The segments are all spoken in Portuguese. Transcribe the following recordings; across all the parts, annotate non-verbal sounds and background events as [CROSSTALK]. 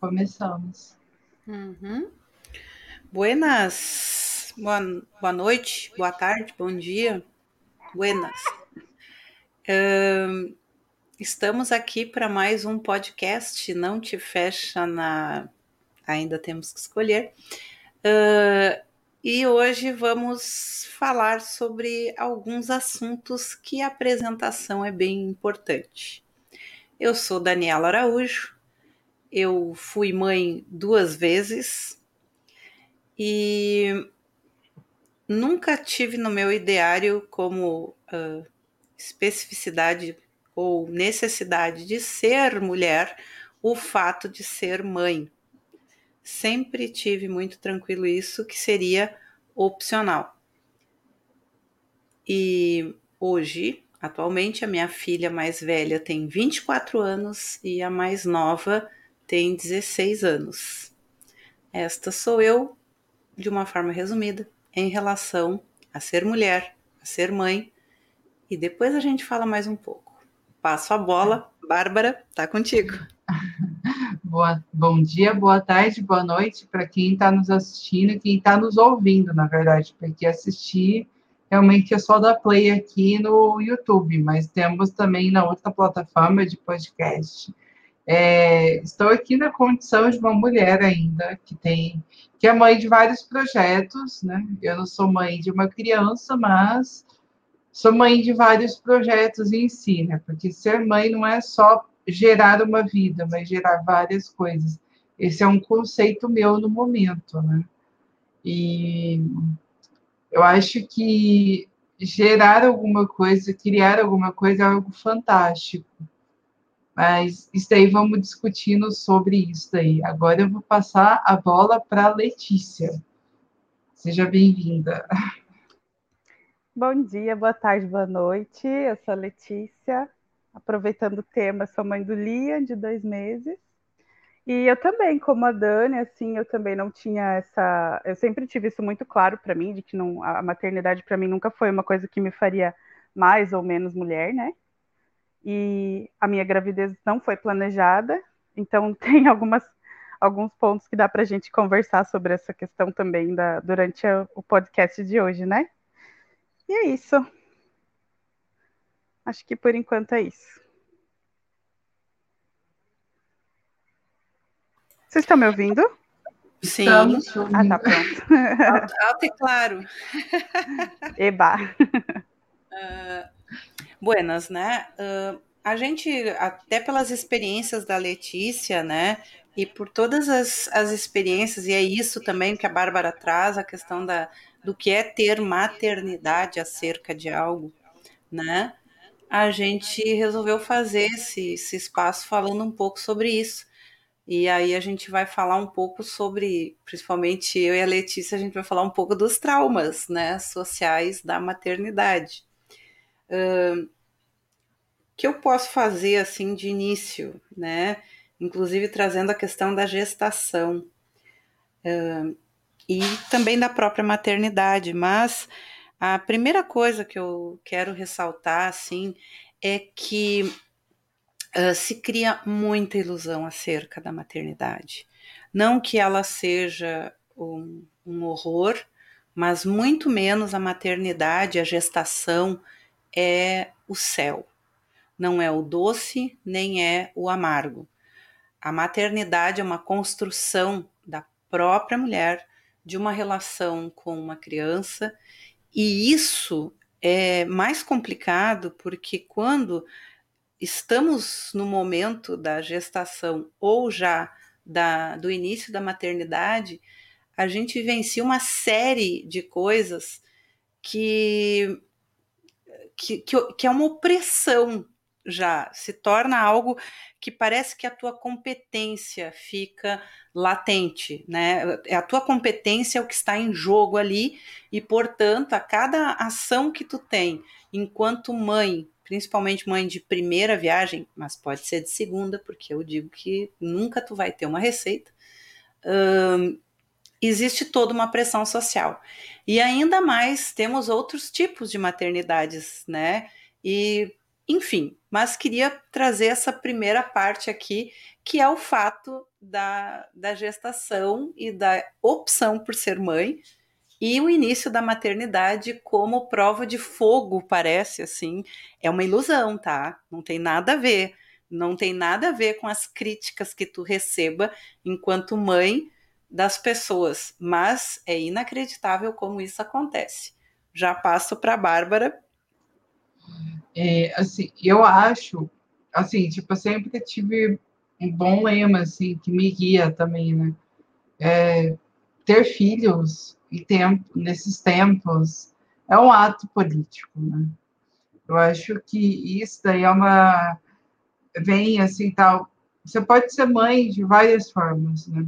Começamos. Uhum. Buenas, boa, boa noite, boa tarde, bom dia. Buenas. Estamos aqui para mais um podcast. Não te fecha na. Ainda temos que escolher. Uh, e hoje vamos falar sobre alguns assuntos que a apresentação é bem importante. Eu sou Daniela Araújo, eu fui mãe duas vezes e nunca tive no meu ideário como uh, especificidade ou necessidade de ser mulher o fato de ser mãe. Sempre tive muito tranquilo isso, que seria opcional. E hoje, atualmente, a minha filha mais velha tem 24 anos e a mais nova tem 16 anos. Esta sou eu, de uma forma resumida, em relação a ser mulher, a ser mãe, e depois a gente fala mais um pouco. Passo a bola, Bárbara, tá contigo. [LAUGHS] Boa, bom dia, boa tarde, boa noite para quem está nos assistindo e quem está nos ouvindo, na verdade, porque assistir realmente é só da play aqui no YouTube, mas temos também na outra plataforma de podcast. É, estou aqui na condição de uma mulher ainda que tem que é mãe de vários projetos, né? Eu não sou mãe de uma criança, mas sou mãe de vários projetos em si, né? Porque ser mãe não é só gerar uma vida, mas gerar várias coisas. Esse é um conceito meu no momento, né? E eu acho que gerar alguma coisa, criar alguma coisa é algo fantástico. Mas isso aí vamos discutindo sobre isso aí. Agora eu vou passar a bola para Letícia. Seja bem-vinda. Bom dia, boa tarde, boa noite. Eu sou a Letícia. Aproveitando o tema, sou mãe do Liam, de dois meses. E eu também, como a Dani, assim, eu também não tinha essa. Eu sempre tive isso muito claro para mim, de que não, a maternidade para mim nunca foi uma coisa que me faria mais ou menos mulher, né? E a minha gravidez não foi planejada, então [LAUGHS] tem algumas, alguns pontos que dá para a gente conversar sobre essa questão também da, durante a, o podcast de hoje, né? E é isso. Acho que por enquanto é isso. Vocês estão me ouvindo? Sim. Ah, tá pronto. Alto, alto e claro. Eba. Uh, [LAUGHS] Buenas, né? Uh, a gente, até pelas experiências da Letícia, né? E por todas as, as experiências, e é isso também que a Bárbara traz, a questão da, do que é ter maternidade acerca de algo, né? A gente resolveu fazer esse, esse espaço falando um pouco sobre isso. E aí a gente vai falar um pouco sobre, principalmente eu e a Letícia, a gente vai falar um pouco dos traumas, né, sociais da maternidade que eu posso fazer assim de início, né? Inclusive trazendo a questão da gestação uh, e também da própria maternidade. Mas a primeira coisa que eu quero ressaltar assim é que uh, se cria muita ilusão acerca da maternidade. Não que ela seja um, um horror, mas muito menos a maternidade, a gestação é o céu. Não é o doce, nem é o amargo. A maternidade é uma construção da própria mulher, de uma relação com uma criança, e isso é mais complicado porque quando estamos no momento da gestação ou já da, do início da maternidade, a gente vivencia uma série de coisas que que, que, que é uma opressão já, se torna algo que parece que a tua competência fica latente, né? É a tua competência é o que está em jogo ali e, portanto, a cada ação que tu tem enquanto mãe, principalmente mãe de primeira viagem, mas pode ser de segunda, porque eu digo que nunca tu vai ter uma receita. Hum, existe toda uma pressão social. E ainda mais temos outros tipos de maternidades, né? E enfim, mas queria trazer essa primeira parte aqui, que é o fato da, da gestação e da opção por ser mãe, e o início da maternidade como prova de fogo, parece assim, é uma ilusão, tá? Não tem nada a ver. Não tem nada a ver com as críticas que tu receba enquanto mãe das pessoas, mas é inacreditável como isso acontece. Já passo para a Bárbara. É, assim, eu acho, assim, tipo, eu sempre tive um bom lema, assim, que me guia também, né? É, ter filhos e tempo, nesses tempos é um ato político, né? Eu acho que isso daí é uma vem assim tal. Você pode ser mãe de várias formas, né?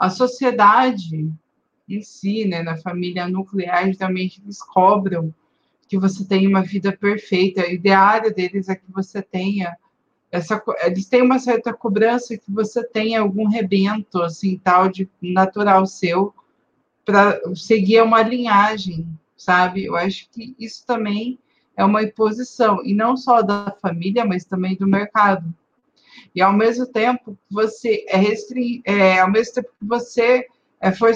A sociedade em si, né, na família nuclear, geralmente eles cobram que você tenha uma vida perfeita. O ideário deles é que você tenha essa, eles têm uma certa cobrança que você tenha algum rebento assim tal de natural seu para seguir uma linhagem, sabe? Eu acho que isso também é uma imposição, e não só da família, mas também do mercado. E ao mesmo tempo, você é, restring... é ao mesmo tempo que você é for...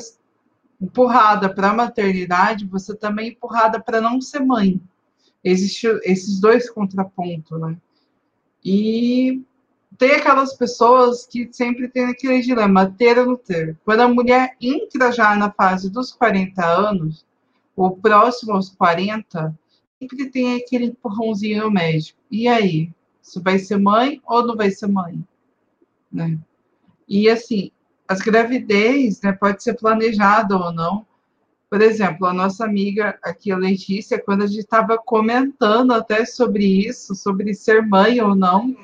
empurrada para a maternidade, você também é empurrada para não ser mãe. Existem esses dois contrapontos, né? E tem aquelas pessoas que sempre tem aquele dilema, ter ou não ter. Quando a mulher entra já na fase dos 40 anos, ou próximo aos 40, sempre tem aquele empurrãozinho médico. E aí? Você vai ser mãe ou não vai ser mãe? Né? E assim, as gravidez né, pode ser planejada ou não. Por exemplo, a nossa amiga aqui, a Letícia, quando a gente estava comentando até sobre isso, sobre ser mãe ou não,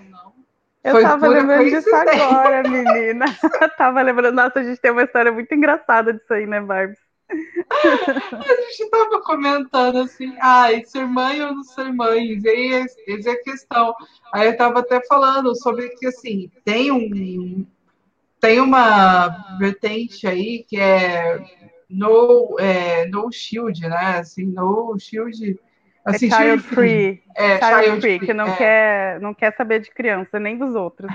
eu Foi tava lembrando disso agora, menina. [LAUGHS] tava lembrando, nossa, a gente tem uma história muito engraçada disso aí, né, Barbie? [LAUGHS] a gente tava comentando assim, ai, ser mãe ou não ser mãe, essa é a questão. Aí eu tava até falando sobre que assim, tem um tem uma vertente aí que é no, é, no shield, né? Assim, no shield é child free. É, child, child free, que não, é. quer, não quer saber de criança, nem dos outros.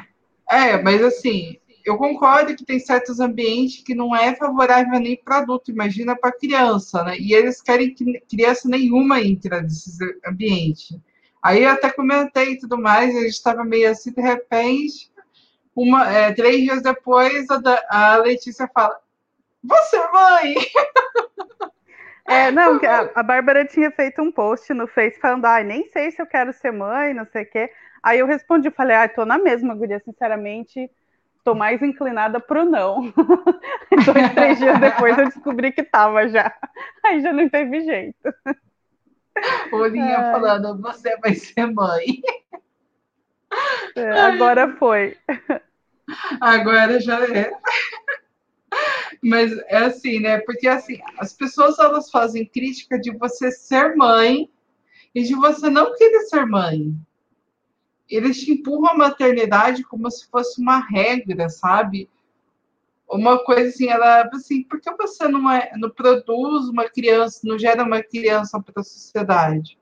É, mas assim, eu concordo que tem certos ambientes que não é favorável nem para adulto, imagina para criança, né? E eles querem que criança nenhuma entre nesses ambientes. Aí eu até comentei e tudo mais, a gente estava meio assim, de repente, uma, é, três dias depois, a, a Letícia fala: Você, mãe! [LAUGHS] É, não, a, a Bárbara tinha feito um post no Face falando, ai, nem sei se eu quero ser mãe, não sei o quê. Aí eu respondi, falei, ai, tô na mesma, guria, sinceramente, tô mais inclinada pro não. [LAUGHS] Dois, três dias depois eu descobri que tava já. Aí já não teve jeito. Olhinha é. falando, você vai ser mãe. É, agora foi. Agora já é. Mas é assim, né? Porque assim, as pessoas elas fazem crítica de você ser mãe e de você não querer ser mãe. Eles te empurram a maternidade como se fosse uma regra, sabe? Uma coisa assim, ela assim, por que você não, é, não produz uma criança, não gera uma criança para a sociedade?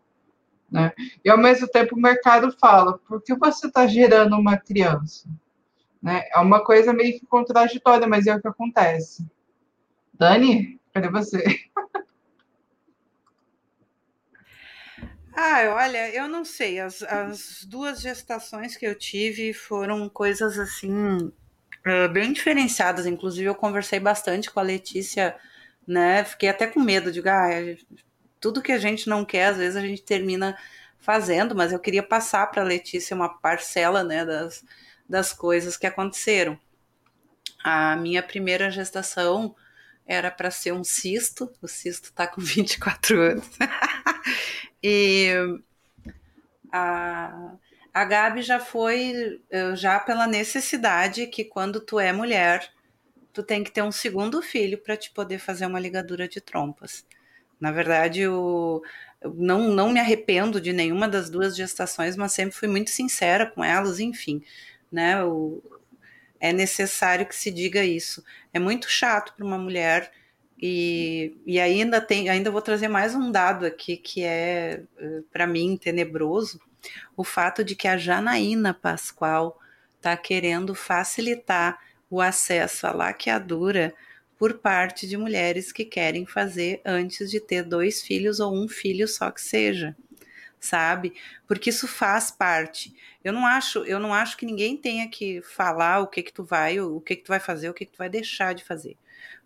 Né? E ao mesmo tempo o mercado fala, por que você está gerando uma criança? Né? É uma coisa meio que contraditória, mas é o que acontece. Dani, cadê você? Ah, olha, eu não sei. As, as duas gestações que eu tive foram coisas assim bem diferenciadas. Inclusive, eu conversei bastante com a Letícia, né? Fiquei até com medo de ah, tudo que a gente não quer, às vezes a gente termina fazendo, mas eu queria passar para a Letícia uma parcela, né, das, das coisas que aconteceram. A minha primeira gestação era para ser um cisto, o cisto está com [LAUGHS] 24 anos. [LAUGHS] e a, a Gabi já foi eh, já pela necessidade que quando tu é mulher, tu tem que ter um segundo filho para te poder fazer uma ligadura de trompas. Na verdade, eu, não, não me arrependo de nenhuma das duas gestações, mas sempre fui muito sincera com elas, enfim né? É necessário que se diga isso. É muito chato para uma mulher e, e ainda tem, ainda vou trazer mais um dado aqui que é eh, para mim tenebroso. o fato de que a Janaína Pascoal está querendo facilitar o acesso à laqueadura por parte de mulheres que querem fazer antes de ter dois filhos ou um filho só que seja, sabe? Porque isso faz parte. Eu não acho, eu não acho que ninguém tenha que falar o que que tu vai, o que que tu vai fazer, o que que tu vai deixar de fazer.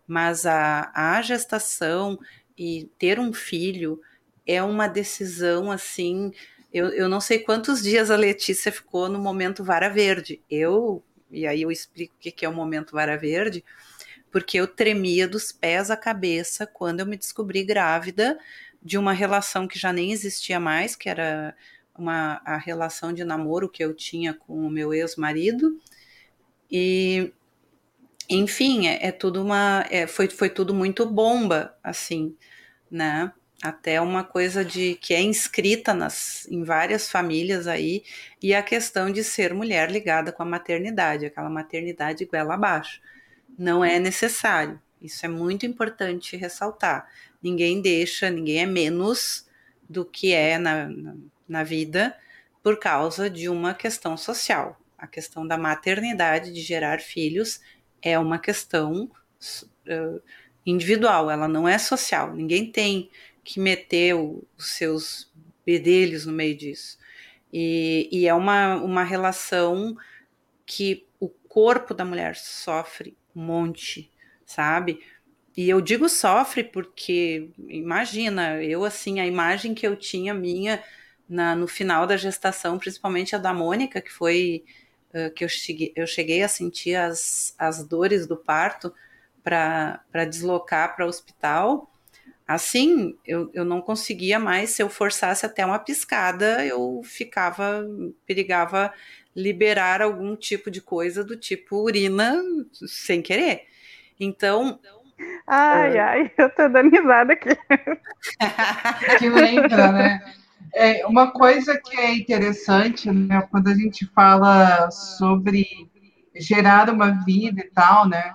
Mas a, a gestação e ter um filho é uma decisão assim. Eu, eu não sei quantos dias a Letícia ficou no momento vara verde. Eu, e aí eu explico o que, que é o momento vara verde, porque eu tremia dos pés à cabeça quando eu me descobri grávida de uma relação que já nem existia mais, que era uma, a relação de namoro que eu tinha com o meu ex-marido. E, enfim, é, é tudo uma. É, foi, foi tudo muito bomba, assim, né? Até uma coisa de que é inscrita nas, em várias famílias aí, e a questão de ser mulher ligada com a maternidade, aquela maternidade goela abaixo. Não é necessário. Isso é muito importante ressaltar. Ninguém deixa, ninguém é menos do que é na, na, vida por causa de uma questão social. A questão da maternidade, de gerar filhos, é uma questão uh, individual, ela não é social. Ninguém tem que meter o, os seus bedelhos no meio disso. E, e, é uma, uma relação que o corpo da mulher sofre um monte, sabe? E eu digo sofre porque, imagina, eu assim, a imagem que eu tinha minha na, no final da gestação, principalmente a da Mônica, que foi uh, que eu cheguei, eu cheguei a sentir as, as dores do parto para deslocar para o hospital. Assim, eu, eu não conseguia mais, se eu forçasse até uma piscada, eu ficava, perigava liberar algum tipo de coisa do tipo urina sem querer. Então, Ai, uh... ai, eu tô dando risada aqui. [LAUGHS] Que lembra, né? É, uma coisa que é interessante, né, quando a gente fala sobre gerar uma vida e tal, né?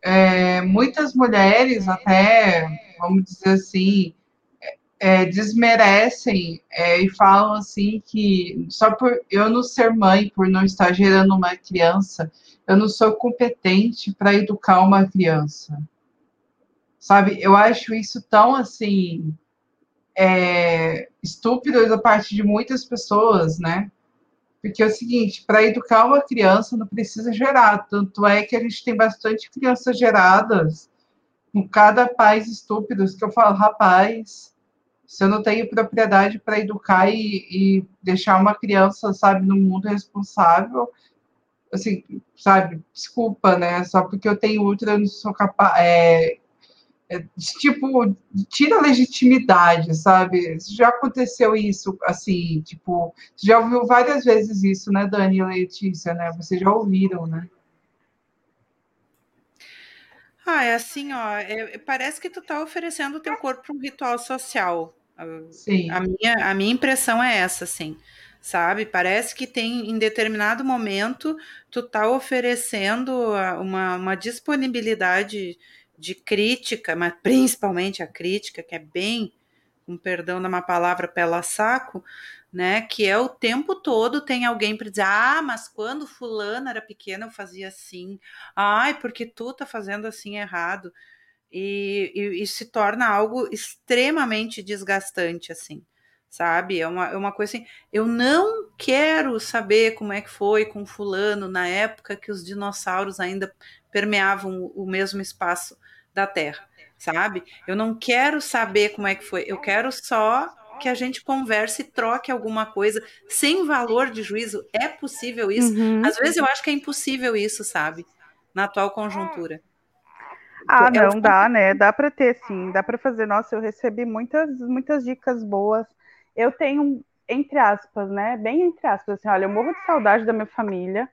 É, muitas mulheres até, vamos dizer assim, é, desmerecem é, e falam assim que só por eu não ser mãe, por não estar gerando uma criança, eu não sou competente para educar uma criança. Sabe? Eu acho isso tão assim é, estúpido da parte de muitas pessoas, né? Porque é o seguinte, para educar uma criança não precisa gerar, tanto é que a gente tem bastante crianças geradas com cada pais estúpidos que eu falo, rapaz, se eu não tenho propriedade para educar e, e, deixar uma criança, sabe, no mundo responsável, assim, sabe, desculpa, né? Só porque eu tenho útero, eu não sou capaz, é, é, tipo, tira a legitimidade, sabe? Já aconteceu isso, assim, tipo, já ouviu várias vezes isso, né, Dani e Letícia, né? Vocês já ouviram, né? Ah, é assim, ó, é, parece que tu tá oferecendo o teu corpo para um ritual social. Sim. A minha, a minha impressão é essa, assim, sabe? Parece que tem, em determinado momento, tu tá oferecendo uma, uma disponibilidade de crítica, mas principalmente a crítica, que é bem, com um perdão da uma palavra, pela saco, né? Que é o tempo todo tem alguém para dizer: ah, mas quando fulano era pequena eu fazia assim, ai, porque tu tá fazendo assim errado. E, e, e se torna algo extremamente desgastante, assim, sabe? É uma, é uma coisa assim. Eu não quero saber como é que foi com fulano na época que os dinossauros ainda permeavam o mesmo espaço da Terra, sabe? Eu não quero saber como é que foi, eu quero só que a gente converse e troque alguma coisa sem valor de juízo. É possível isso? Uhum. Às vezes eu acho que é impossível isso, sabe? Na atual conjuntura. Ah, é não, dá, né? Dá para ter, sim. Dá para fazer. Nossa, eu recebi muitas, muitas dicas boas. Eu tenho, entre aspas, né? Bem entre aspas, assim, olha, eu morro de saudade da minha família.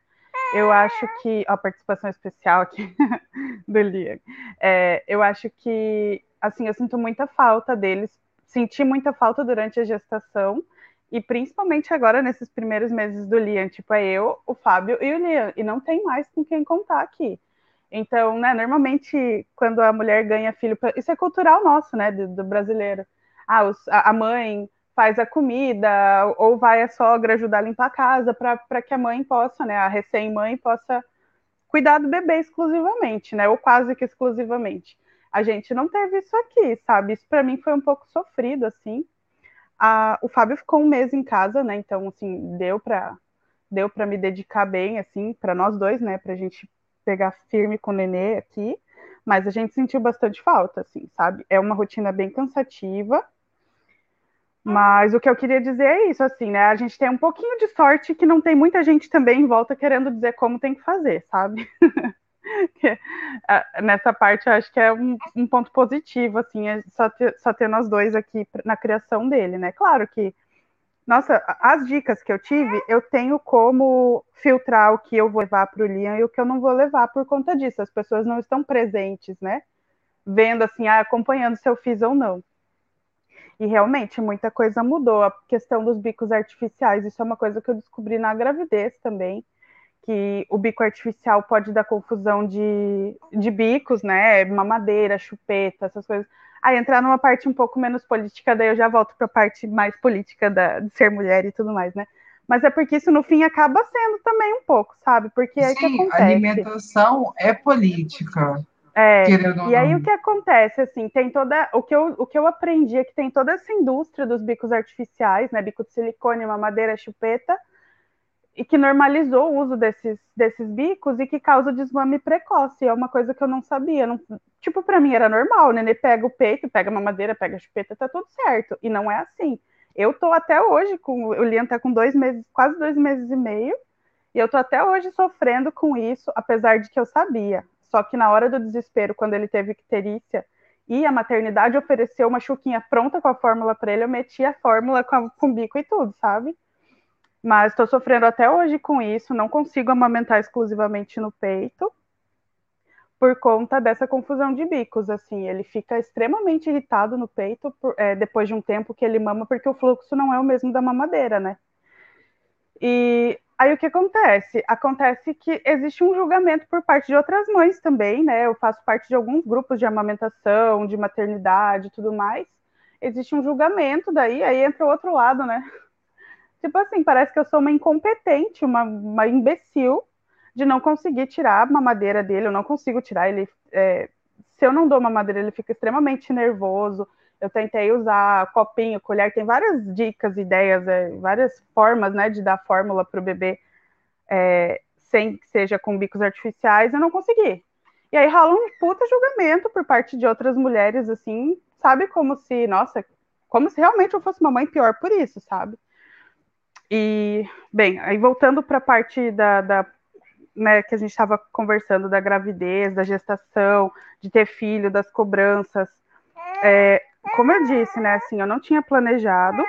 Eu acho que. a participação especial aqui [LAUGHS] do Liam. É, eu acho que, assim, eu sinto muita falta deles. Senti muita falta durante a gestação. E principalmente agora, nesses primeiros meses do Liam. Tipo, é eu, o Fábio e o Liam. E não tem mais com quem contar aqui. Então, né, normalmente, quando a mulher ganha filho. Isso é cultural nosso, né, do, do brasileiro. Ah, os, a mãe faz a comida, ou vai a sogra ajudar a limpar a casa, para que a mãe possa, né, a recém-mãe possa cuidar do bebê exclusivamente, né, ou quase que exclusivamente. A gente não teve isso aqui, sabe? Isso para mim foi um pouco sofrido, assim. A, o Fábio ficou um mês em casa, né? Então, assim, deu para deu para me dedicar bem, assim, para nós dois, né? Para a gente pegar firme com o nenê aqui. Mas a gente sentiu bastante falta, assim, sabe? É uma rotina bem cansativa. Mas o que eu queria dizer é isso, assim, né? A gente tem um pouquinho de sorte que não tem muita gente também em volta querendo dizer como tem que fazer, sabe? [LAUGHS] Nessa parte eu acho que é um, um ponto positivo, assim, é só, ter, só ter nós dois aqui na criação dele, né? Claro que, nossa, as dicas que eu tive, eu tenho como filtrar o que eu vou levar para o Liam e o que eu não vou levar por conta disso. As pessoas não estão presentes, né? Vendo assim, ah, acompanhando se eu fiz ou não. E realmente muita coisa mudou. A questão dos bicos artificiais, isso é uma coisa que eu descobri na gravidez também, que o bico artificial pode dar confusão de, de bicos, né? Mamadeira, chupeta, essas coisas. Aí entrar numa parte um pouco menos política, daí eu já volto para a parte mais política da, de ser mulher e tudo mais, né? Mas é porque isso no fim acaba sendo também um pouco, sabe? Porque é Sim, que acontece. alimentação é política. É, e aí o que acontece, assim, tem toda, o que, eu, o que eu aprendi é que tem toda essa indústria dos bicos artificiais, né, bico de silicone, mamadeira, chupeta, e que normalizou o uso desses, desses bicos e que causa desmame precoce, é uma coisa que eu não sabia, não, tipo, para mim era normal, né, pega o peito, pega a mamadeira, pega a chupeta, tá tudo certo, e não é assim. Eu tô até hoje com, o Lian tá com dois meses, quase dois meses e meio, e eu tô até hoje sofrendo com isso, apesar de que eu sabia. Só que na hora do desespero, quando ele teve icterícia e a maternidade ofereceu uma chuquinha pronta com a fórmula para ele, eu meti a fórmula com, a, com bico e tudo, sabe? Mas estou sofrendo até hoje com isso, não consigo amamentar exclusivamente no peito por conta dessa confusão de bicos, assim, ele fica extremamente irritado no peito por, é, depois de um tempo que ele mama, porque o fluxo não é o mesmo da mamadeira, né? E Aí o que acontece? Acontece que existe um julgamento por parte de outras mães também, né? Eu faço parte de alguns grupos de amamentação, de maternidade e tudo mais. Existe um julgamento daí, aí entra o outro lado, né? [LAUGHS] Tipo assim, parece que eu sou uma incompetente, uma, uma imbecil de não conseguir tirar a mamadeira dele, eu não consigo tirar ele. É, se eu não dou mamadeira, ele fica extremamente nervoso, eu tentei usar copinho, colher, tem várias dicas, ideias, é, várias formas né, de dar fórmula para o bebê é, sem que seja com bicos artificiais, eu não consegui. E aí rola um puta julgamento por parte de outras mulheres, assim, sabe? Como se, nossa, como se realmente eu fosse uma mãe pior por isso, sabe? E, bem, aí voltando para a parte da, da né, que a gente estava conversando da gravidez, da gestação, de ter filho, das cobranças. É, como eu disse, né, assim, eu não tinha planejado.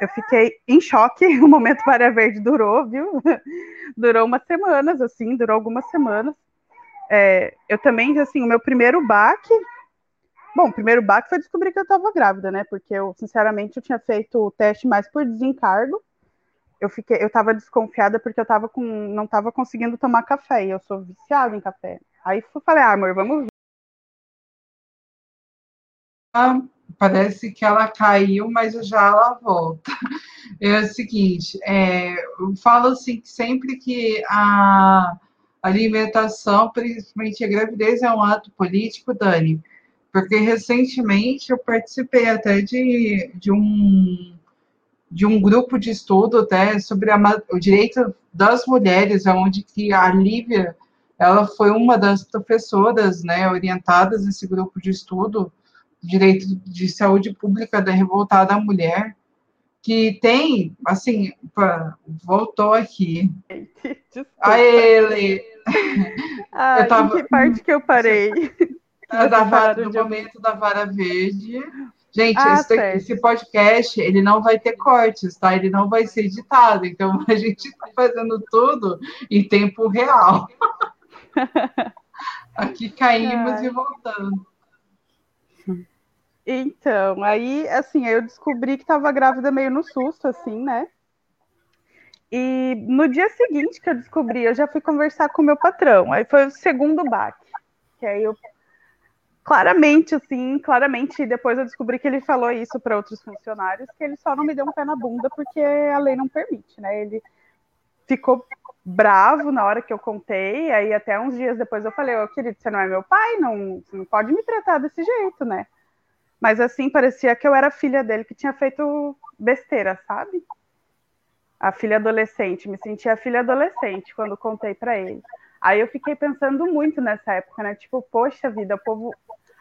Eu fiquei em choque. [LAUGHS] O momento Maria Verde durou, viu? [LAUGHS] durou umas semanas, assim, durou algumas semanas. É, eu também, assim, o meu primeiro baque. Bom, o primeiro baque foi descobrir que eu estava grávida, né? Porque eu, sinceramente, eu tinha feito o teste mais por desencargo. Eu fiquei, eu estava desconfiada porque eu tava com, não estava conseguindo tomar café. E eu sou viciada em café. Aí eu falei, ah, amor, vamos parece que ela caiu, mas já ela volta. [LAUGHS] É o seguinte, é, eu falo assim que sempre que a alimentação, principalmente a gravidez, é um ato político, Dani, porque recentemente eu participei até de, de um de um grupo de estudo até sobre a, o direito das mulheres, onde que a Lívia ela foi uma das professoras, né, orientadas nesse grupo de estudo direito de saúde pública da revoltada mulher, que tem, assim, voltou aqui. [LAUGHS] Desculpa. A ele. Ah, eu tava, em que parte que eu parei? [LAUGHS] Da [LAUGHS] vara, no momento da vara verde. Gente, ah, esse, esse, podcast, ele não vai ter cortes, tá? Ele não vai ser editado. Então, a gente está fazendo tudo em tempo real. Aqui caímos Ai. e voltando. Então, aí, assim, eu descobri que estava grávida meio no susto, assim, né? E no dia seguinte que eu descobri, eu já fui conversar com o meu patrão. Aí foi o segundo baque. Que aí eu claramente, assim, claramente, depois eu descobri que ele falou isso para outros funcionários, que ele só não me deu um pé na bunda porque a lei não permite, né? Ele ficou bravo na hora que eu contei, aí até uns dias depois eu falei, ô oh, querido, você não é meu pai, não, não pode me tratar desse jeito, né? Mas assim, parecia que eu era filha dele que tinha feito besteira, sabe? A filha adolescente, me sentia filha adolescente quando contei para ele. Aí eu fiquei pensando muito nessa época, né? Tipo, poxa vida, o povo,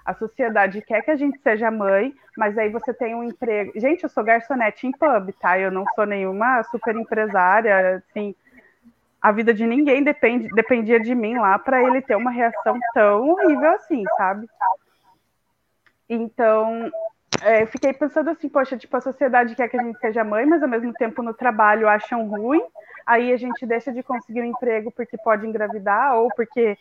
a sociedade quer que a gente seja mãe, mas aí você tem um emprego. Gente, eu sou garçonete em pub, tá? Eu não sou nenhuma super empresária, assim. A vida de ninguém depende, dependia de mim lá para ele ter uma reação tão horrível assim, sabe? Então, é, eu fiquei pensando assim, poxa, tipo, a sociedade quer que a gente seja mãe, mas ao mesmo tempo no trabalho acham ruim, aí a gente deixa de conseguir um emprego porque pode engravidar ou porque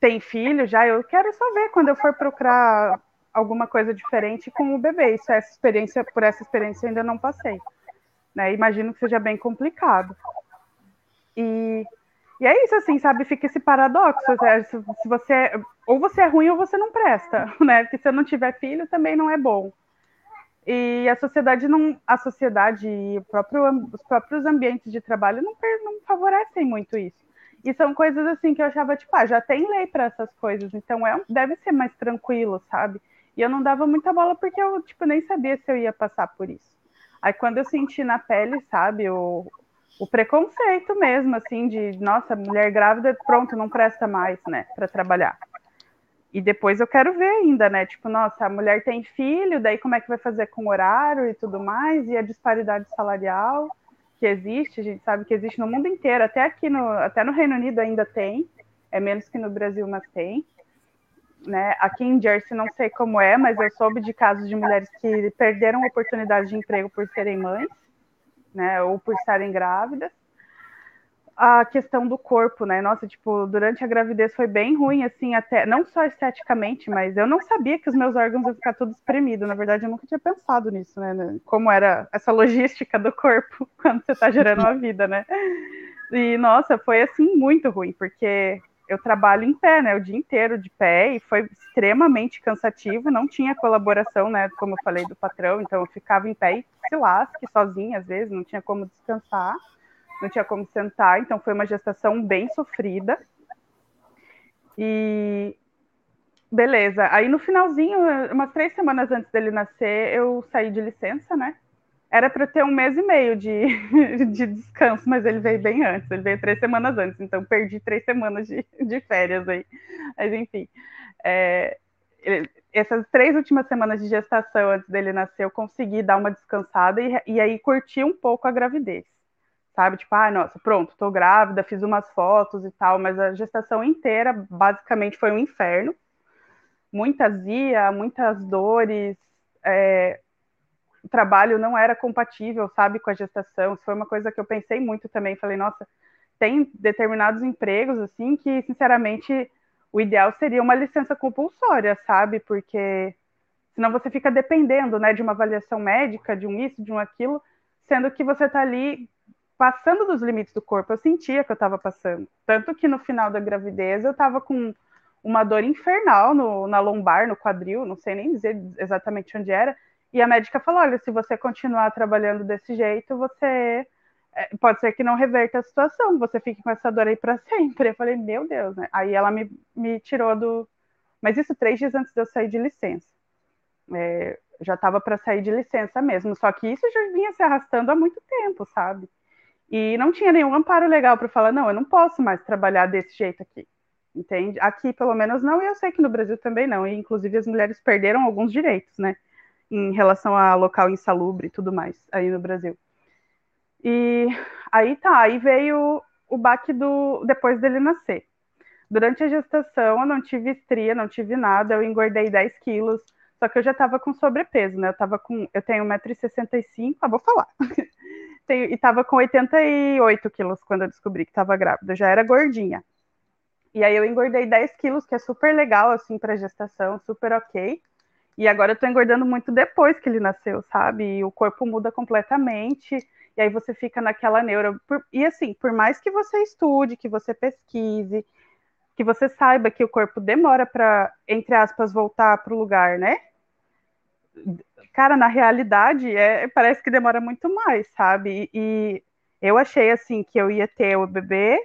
tem filho já. Eu quero só ver quando eu for procurar alguma coisa diferente com o bebê. Isso, essa experiência, por essa experiência eu ainda não passei. Né? Imagino que seja bem complicado. E e é isso, assim, sabe? Fica esse paradoxo. Se você. Ou você é ruim ou você não presta, [LAUGHS] né? Porque se eu não tiver filho, também não é bom. E a sociedade não. A sociedade e próprio, os próprios ambientes de trabalho não, não favorecem muito isso. E são coisas assim que eu achava, tipo, ah, já tem lei para essas coisas, então é, deve ser mais tranquilo, sabe? E eu não dava muita bola porque eu, tipo, nem sabia se eu ia passar por isso. Aí quando eu senti na pele, sabe, o, o preconceito mesmo, assim, de nossa, mulher grávida, pronto, não presta mais, né, para trabalhar. E depois eu quero ver ainda, né? Tipo, nossa, a mulher tem filho, daí como é que vai fazer com horário e tudo mais, e a disparidade salarial que existe, a gente sabe que existe no mundo inteiro, até aqui no, até no Reino Unido ainda tem, é menos que no Brasil, mas tem. Né? Aqui em Jersey não sei como é, mas eu soube de casos de mulheres que perderam oportunidade de emprego por serem mães né, ou por estarem grávidas. A questão do corpo, né? Nossa, tipo, durante a gravidez foi bem ruim, assim, até não só esteticamente, mas eu não sabia que os meus órgãos iam ficar tudo espremido. Na verdade, eu nunca tinha pensado nisso, né? Como era essa logística do corpo [LAUGHS] quando você está gerando uma vida, né? E nossa, foi assim muito ruim, porque eu trabalho em pé, né, o dia inteiro de pé, e foi extremamente cansativo, não tinha colaboração, né, como eu falei, do patrão, então eu ficava em pé e se lasque sozinha, às vezes, não tinha como descansar, não tinha como sentar, então foi uma gestação bem sofrida, e beleza, aí no finalzinho, umas três semanas antes dele nascer, eu saí de licença, né, era para ter um mês e meio de, [LAUGHS] de descanso, mas ele veio bem antes, ele veio três semanas antes, então perdi três semanas de, [LAUGHS] de férias aí. Mas enfim, é, essas três últimas semanas de gestação antes dele nascer, eu consegui dar uma descansada e, e aí curti um pouco a gravidez. Sabe, tipo, ah, nossa, pronto, tô grávida, fiz umas fotos e tal, mas a gestação inteira basicamente foi um inferno. Muita azia, muitas dores, é, trabalho não era compatível, sabe, com a gestação. Isso foi uma coisa que eu pensei muito também. Falei, nossa, tem determinados empregos, assim, que, sinceramente, o ideal seria uma licença compulsória, sabe? Porque senão você fica dependendo, né, de uma avaliação médica, de um isso, de um aquilo, sendo que você está ali passando dos limites do corpo. Eu sentia que eu estava passando. Tanto que no final da gravidez eu estava com uma dor infernal no, na lombar, no quadril, não sei nem dizer exatamente onde era, e a médica falou: olha, se você continuar trabalhando desse jeito, você é, pode ser que não reverta a situação, você fique com essa dor aí para [LAUGHS] sempre. Eu falei: meu Deus, né? Aí ela me, me tirou do. Mas isso três dias antes de eu sair de licença. É, já estava para sair de licença mesmo, só que isso já vinha se arrastando há muito tempo, sabe? E não tinha nenhum amparo legal para falar: não, eu não posso mais trabalhar desse jeito aqui. Entende? Aqui, pelo menos, não, e eu sei que no Brasil também não. E, inclusive, as mulheres perderam alguns direitos, né? Em relação a local insalubre e tudo mais aí no Brasil. E aí tá, aí veio o baque do depois dele nascer. Durante a gestação eu não tive estria, não tive nada, eu engordei 10 quilos, só que eu já estava com sobrepeso, né? Eu tava com, eu tenho 1,65m, ah, vou falar. [LAUGHS] tenho, e tava com 88 quilos quando eu descobri que estava grávida, eu já era gordinha. E aí eu engordei 10 quilos, que é super legal, assim, para gestação, super ok. E agora eu tô engordando muito depois que ele nasceu, sabe? E o corpo muda completamente. E aí você fica naquela neura. E assim, por mais que você estude, que você pesquise, que você saiba que o corpo demora para, entre aspas, voltar para o lugar, né? Cara, na realidade, é, parece que demora muito mais, sabe? E, eu achei assim que eu ia ter o bebê,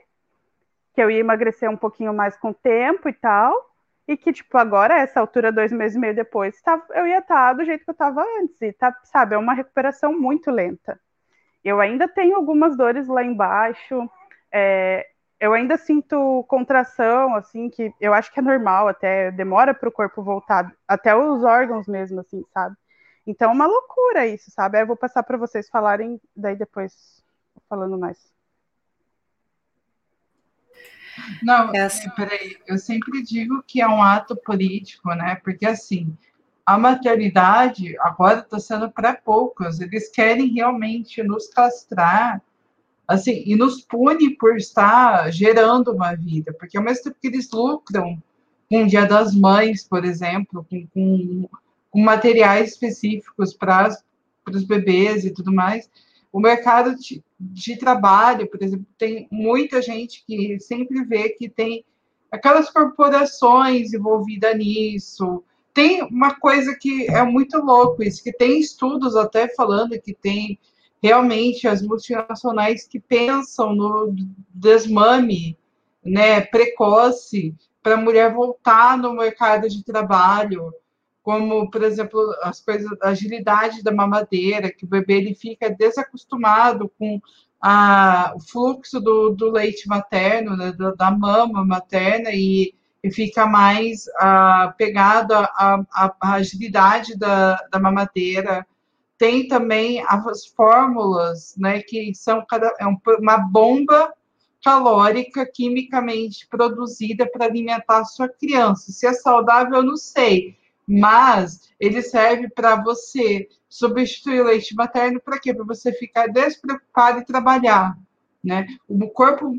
que eu ia emagrecer um pouquinho mais com o tempo e tal, e que, tipo, agora, essa altura, dois meses e meio depois, tá, eu ia estar tá do jeito que eu estava antes, e tá, sabe, é uma recuperação muito lenta. Eu ainda tenho algumas dores lá embaixo, é, eu ainda sinto contração, assim, que eu acho que é normal, até demora para o corpo voltar, até os órgãos mesmo, assim, sabe? Então, é uma loucura isso, sabe? Aí eu vou passar para vocês falarem, daí depois falando mais. Não, é assim. peraí, eu sempre digo que é um ato político, né? Porque assim, a maternidade agora está sendo para poucos, eles querem realmente nos castrar, assim, e nos pune por estar gerando uma vida, porque ao mesmo tempo que eles lucram com o Dia das Mães, por exemplo, com, com, com materiais específicos para os bebês e tudo mais, o mercado de, de, trabalho, por exemplo, tem muita gente que sempre vê que tem aquelas corporações envolvidas nisso. Tem uma coisa que é muito louco isso, que tem estudos até falando que tem realmente as multinacionais que pensam no desmame né, precoce para a mulher voltar no mercado de trabalho como, por exemplo, as coisas, a agilidade da mamadeira, que o bebê ele fica desacostumado com a, o fluxo do, do leite materno, né, da, da, mama materna, e, e fica mais ah, pegado à, agilidade da, da mamadeira. Tem também as fórmulas, né, que são cada, é um, uma bomba calórica quimicamente produzida para alimentar a sua criança. Se é saudável, eu não sei mas ele serve para você substituir o leite materno para quê? Para você ficar despreocupado e trabalhar, né? O corpo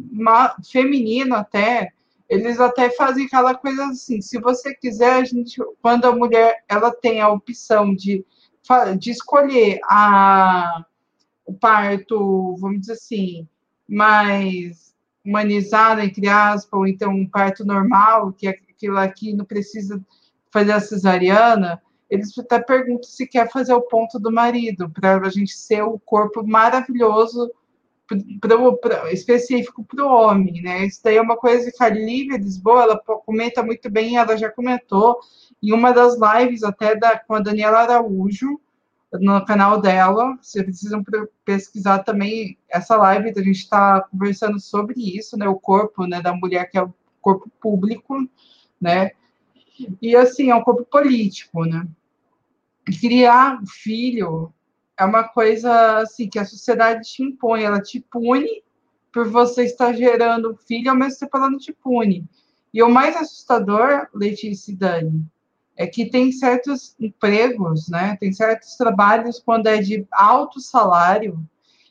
feminino até eles até fazem aquela coisa assim, se você quiser, a gente, quando a mulher ela tem a opção de, de escolher a, o parto, vamos dizer assim, mais humanizado, entre aspas, ou então um parto normal, que é aquilo aqui não precisa fazer a cesariana, eles até perguntam se quer fazer o ponto do marido, para a gente ser o corpo maravilhoso pro, pro, específico para o homem, né? Isso daí é uma coisa que a Lívia Lisboa, ela comenta muito bem, ela já comentou em uma das lives até da, com a Daniela Araújo, no canal dela, vocês precisam pesquisar também essa live, a gente está conversando sobre isso, né? O corpo né, da mulher, que é o corpo público, né? E assim, é um corpo político, né? Criar filho é uma coisa assim que a sociedade te impõe, ela te pune por você estar gerando filho, ao mesmo tempo ela não te pune. E o mais assustador, Letícia e Dani, é que tem certos empregos, né? Tem certos trabalhos quando é de alto salário,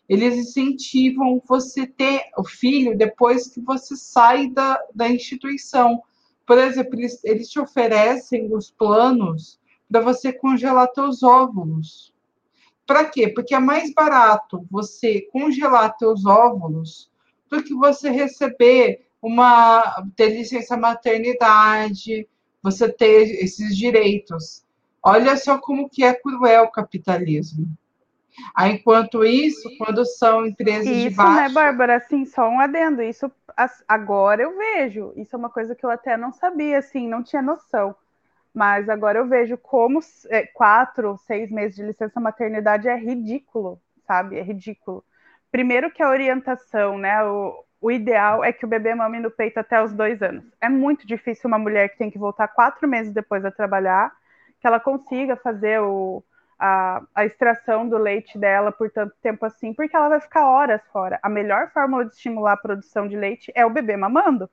eles incentivam você ter o filho depois que você sai da, da instituição. Por exemplo, eles, eles te oferecem os planos para você congelar teus óvulos. Para quê? Porque é mais barato você congelar teus óvulos do que você receber uma ter licença maternidade, você ter esses direitos. Olha só como que é cruel o capitalismo. Aí, enquanto isso, quando são empresas isso, de baixo... né, Bárbara? Assim, só um adendo. Isso agora eu vejo. Isso é uma coisa que eu até não sabia, assim, não tinha noção. Mas agora eu vejo como é, quatro, seis meses de licença maternidade é ridículo, sabe? É ridículo. Primeiro que a orientação, né? O, o ideal é que o bebê mame no peito até os dois anos. É muito difícil uma mulher que tem que voltar quatro meses depois a trabalhar, que ela consiga fazer o, a, a, extração do leite dela por tanto tempo assim, porque ela vai ficar horas fora. A melhor fórmula de estimular a produção de leite é o bebê mamando,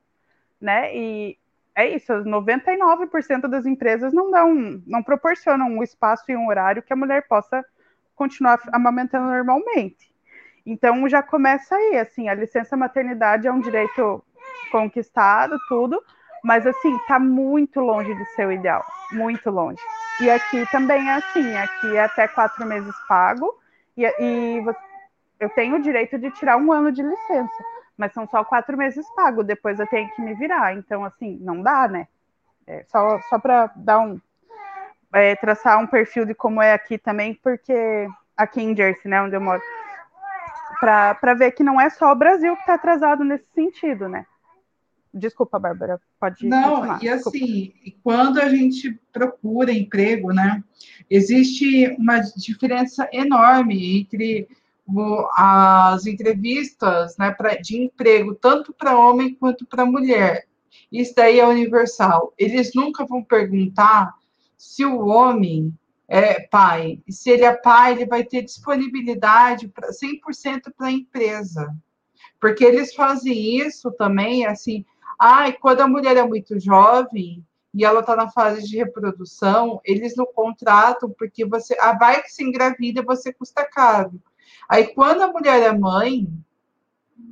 né? E é isso, 99% das empresas não dão, não proporcionam um espaço e um horário que a mulher possa continuar amamentando normalmente. Então já começa aí, assim, a licença maternidade é um direito conquistado, tudo, mas assim, tá muito longe de ser o ideal, muito longe. E aqui também é assim, aqui é até quatro meses pago, e, e eu tenho o direito de tirar um ano de licença. mas são só quatro meses pago, depois eu tenho que me virar. Então, assim, não dá, né? É, só só para dar um. É, traçar um perfil de como é aqui também, porque aqui em Jersey, né, onde eu moro, para ver que não é só o Brasil que está atrasado nesse sentido, né? Desculpa, Bárbara, pode Não, continuar. e assim, quando a gente procura emprego, né, existe uma diferença enorme entre as entrevistas né, pra, de emprego, tanto para homem quanto para mulher. Isso daí é universal. Eles nunca vão perguntar se o homem é pai. E se ele é pai, ele vai ter disponibilidade para 100% para a empresa. Porque eles fazem isso também, assim, ai, quando a mulher é muito jovem e ela está na fase de reprodução, eles não contratam porque você, a vai que se engravida, você custa caro. Aí, quando a mulher é mãe,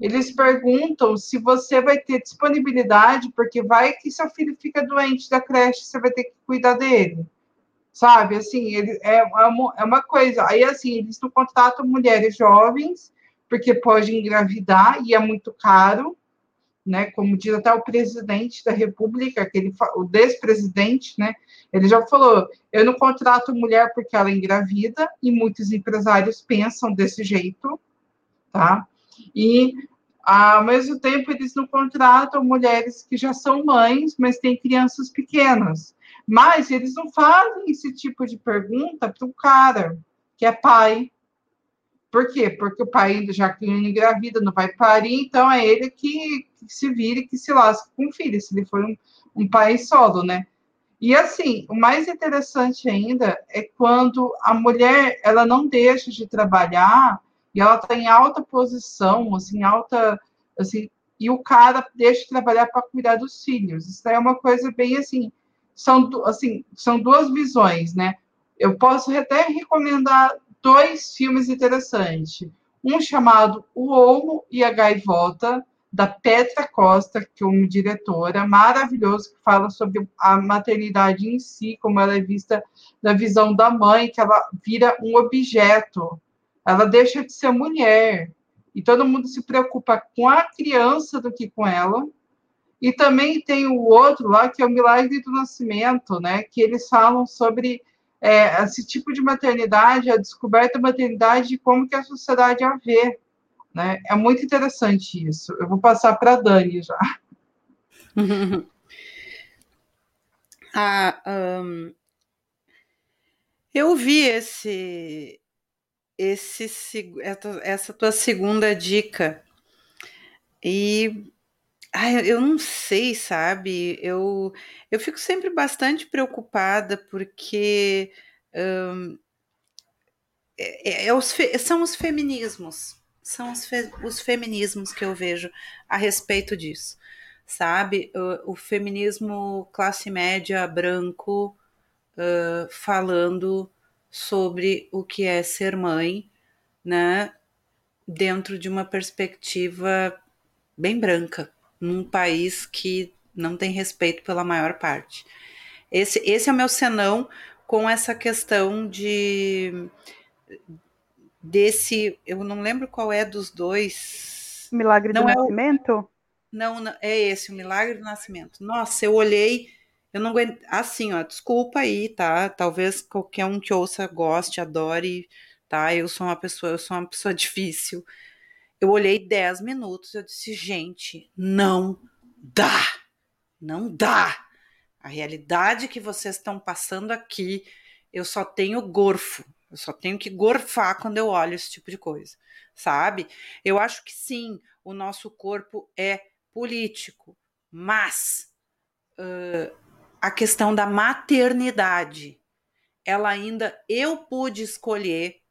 eles perguntam se você vai ter disponibilidade, porque vai que seu filho fica doente da creche, você vai ter que cuidar dele. Sabe, assim, ele, é, é, uma, é uma coisa. Aí, assim, eles não contratam mulheres jovens, porque pode engravidar e é muito caro, né? Como diz até o presidente da República, aquele, o despresidente, né? Ele já falou: eu não contrato mulher porque ela é engravida, e muitos empresários pensam desse jeito, tá? E ao mesmo tempo eles não contratam mulheres que já são mães, mas têm crianças pequenas. Mas eles não fazem esse tipo de pergunta para o cara que é pai. Por quê? Porque o pai, já que engravida, não vai parir, então é ele que, que se vire, que se lasque com o filho, se ele for um, um pai solo, né? E assim, o mais interessante ainda é quando a mulher ela não deixa de trabalhar e ela está em alta posição, assim, alta, assim, e o cara deixa de trabalhar para cuidar dos filhos. Isso é uma coisa bem assim, são assim, são duas visões, né? Eu posso até recomendar dois filmes interessantes. Um chamado O Olmo e a Gaivota, da Petra Costa, que é uma diretora maravilhosa que fala sobre a maternidade em si, como ela é vista da visão da mãe, que ela vira um objeto, ela deixa de ser mulher. E todo mundo se preocupa com a criança do que com ela. E também tem o outro lá, que é o Milagre do Nascimento, né? Que eles falam sobre é, esse tipo de maternidade, a descoberta da maternidade e como que a sociedade a vê. Né? É muito interessante isso. Eu vou passar para a Dani já. [LAUGHS] ah, um, eu vi esse, esse essa tua segunda dica e ai, eu não sei, sabe? Eu, eu fico sempre bastante preocupada porque um, é, é os, são os feminismos são os, fe os feminismos que eu vejo a respeito disso, sabe? O, o feminismo classe média branco uh, falando sobre o que é ser mãe, né? Dentro de uma perspectiva bem branca, num país que não tem respeito pela maior parte. Esse, esse é o meu senão com essa questão de desse, eu não lembro qual é dos dois. Milagre não do é Nascimento? O, não, não, é esse, o Milagre do Nascimento. Nossa, eu olhei, eu não aguento, assim, ó, desculpa aí, tá? Talvez qualquer um que ouça goste, adore, tá? Eu sou uma pessoa, eu sou uma pessoa [LAUGHS] difícil. Eu olhei 10 minutos, eu disse, gente, não dá. Não dá. A realidade que vocês estão passando aqui, eu só tenho gorfo. Eu só tenho que gorfar quando eu olho esse tipo de coisa, sabe? Eu acho que sim, o nosso corpo é político, mas uh, a questão da maternidade, ela ainda eu pude escolher,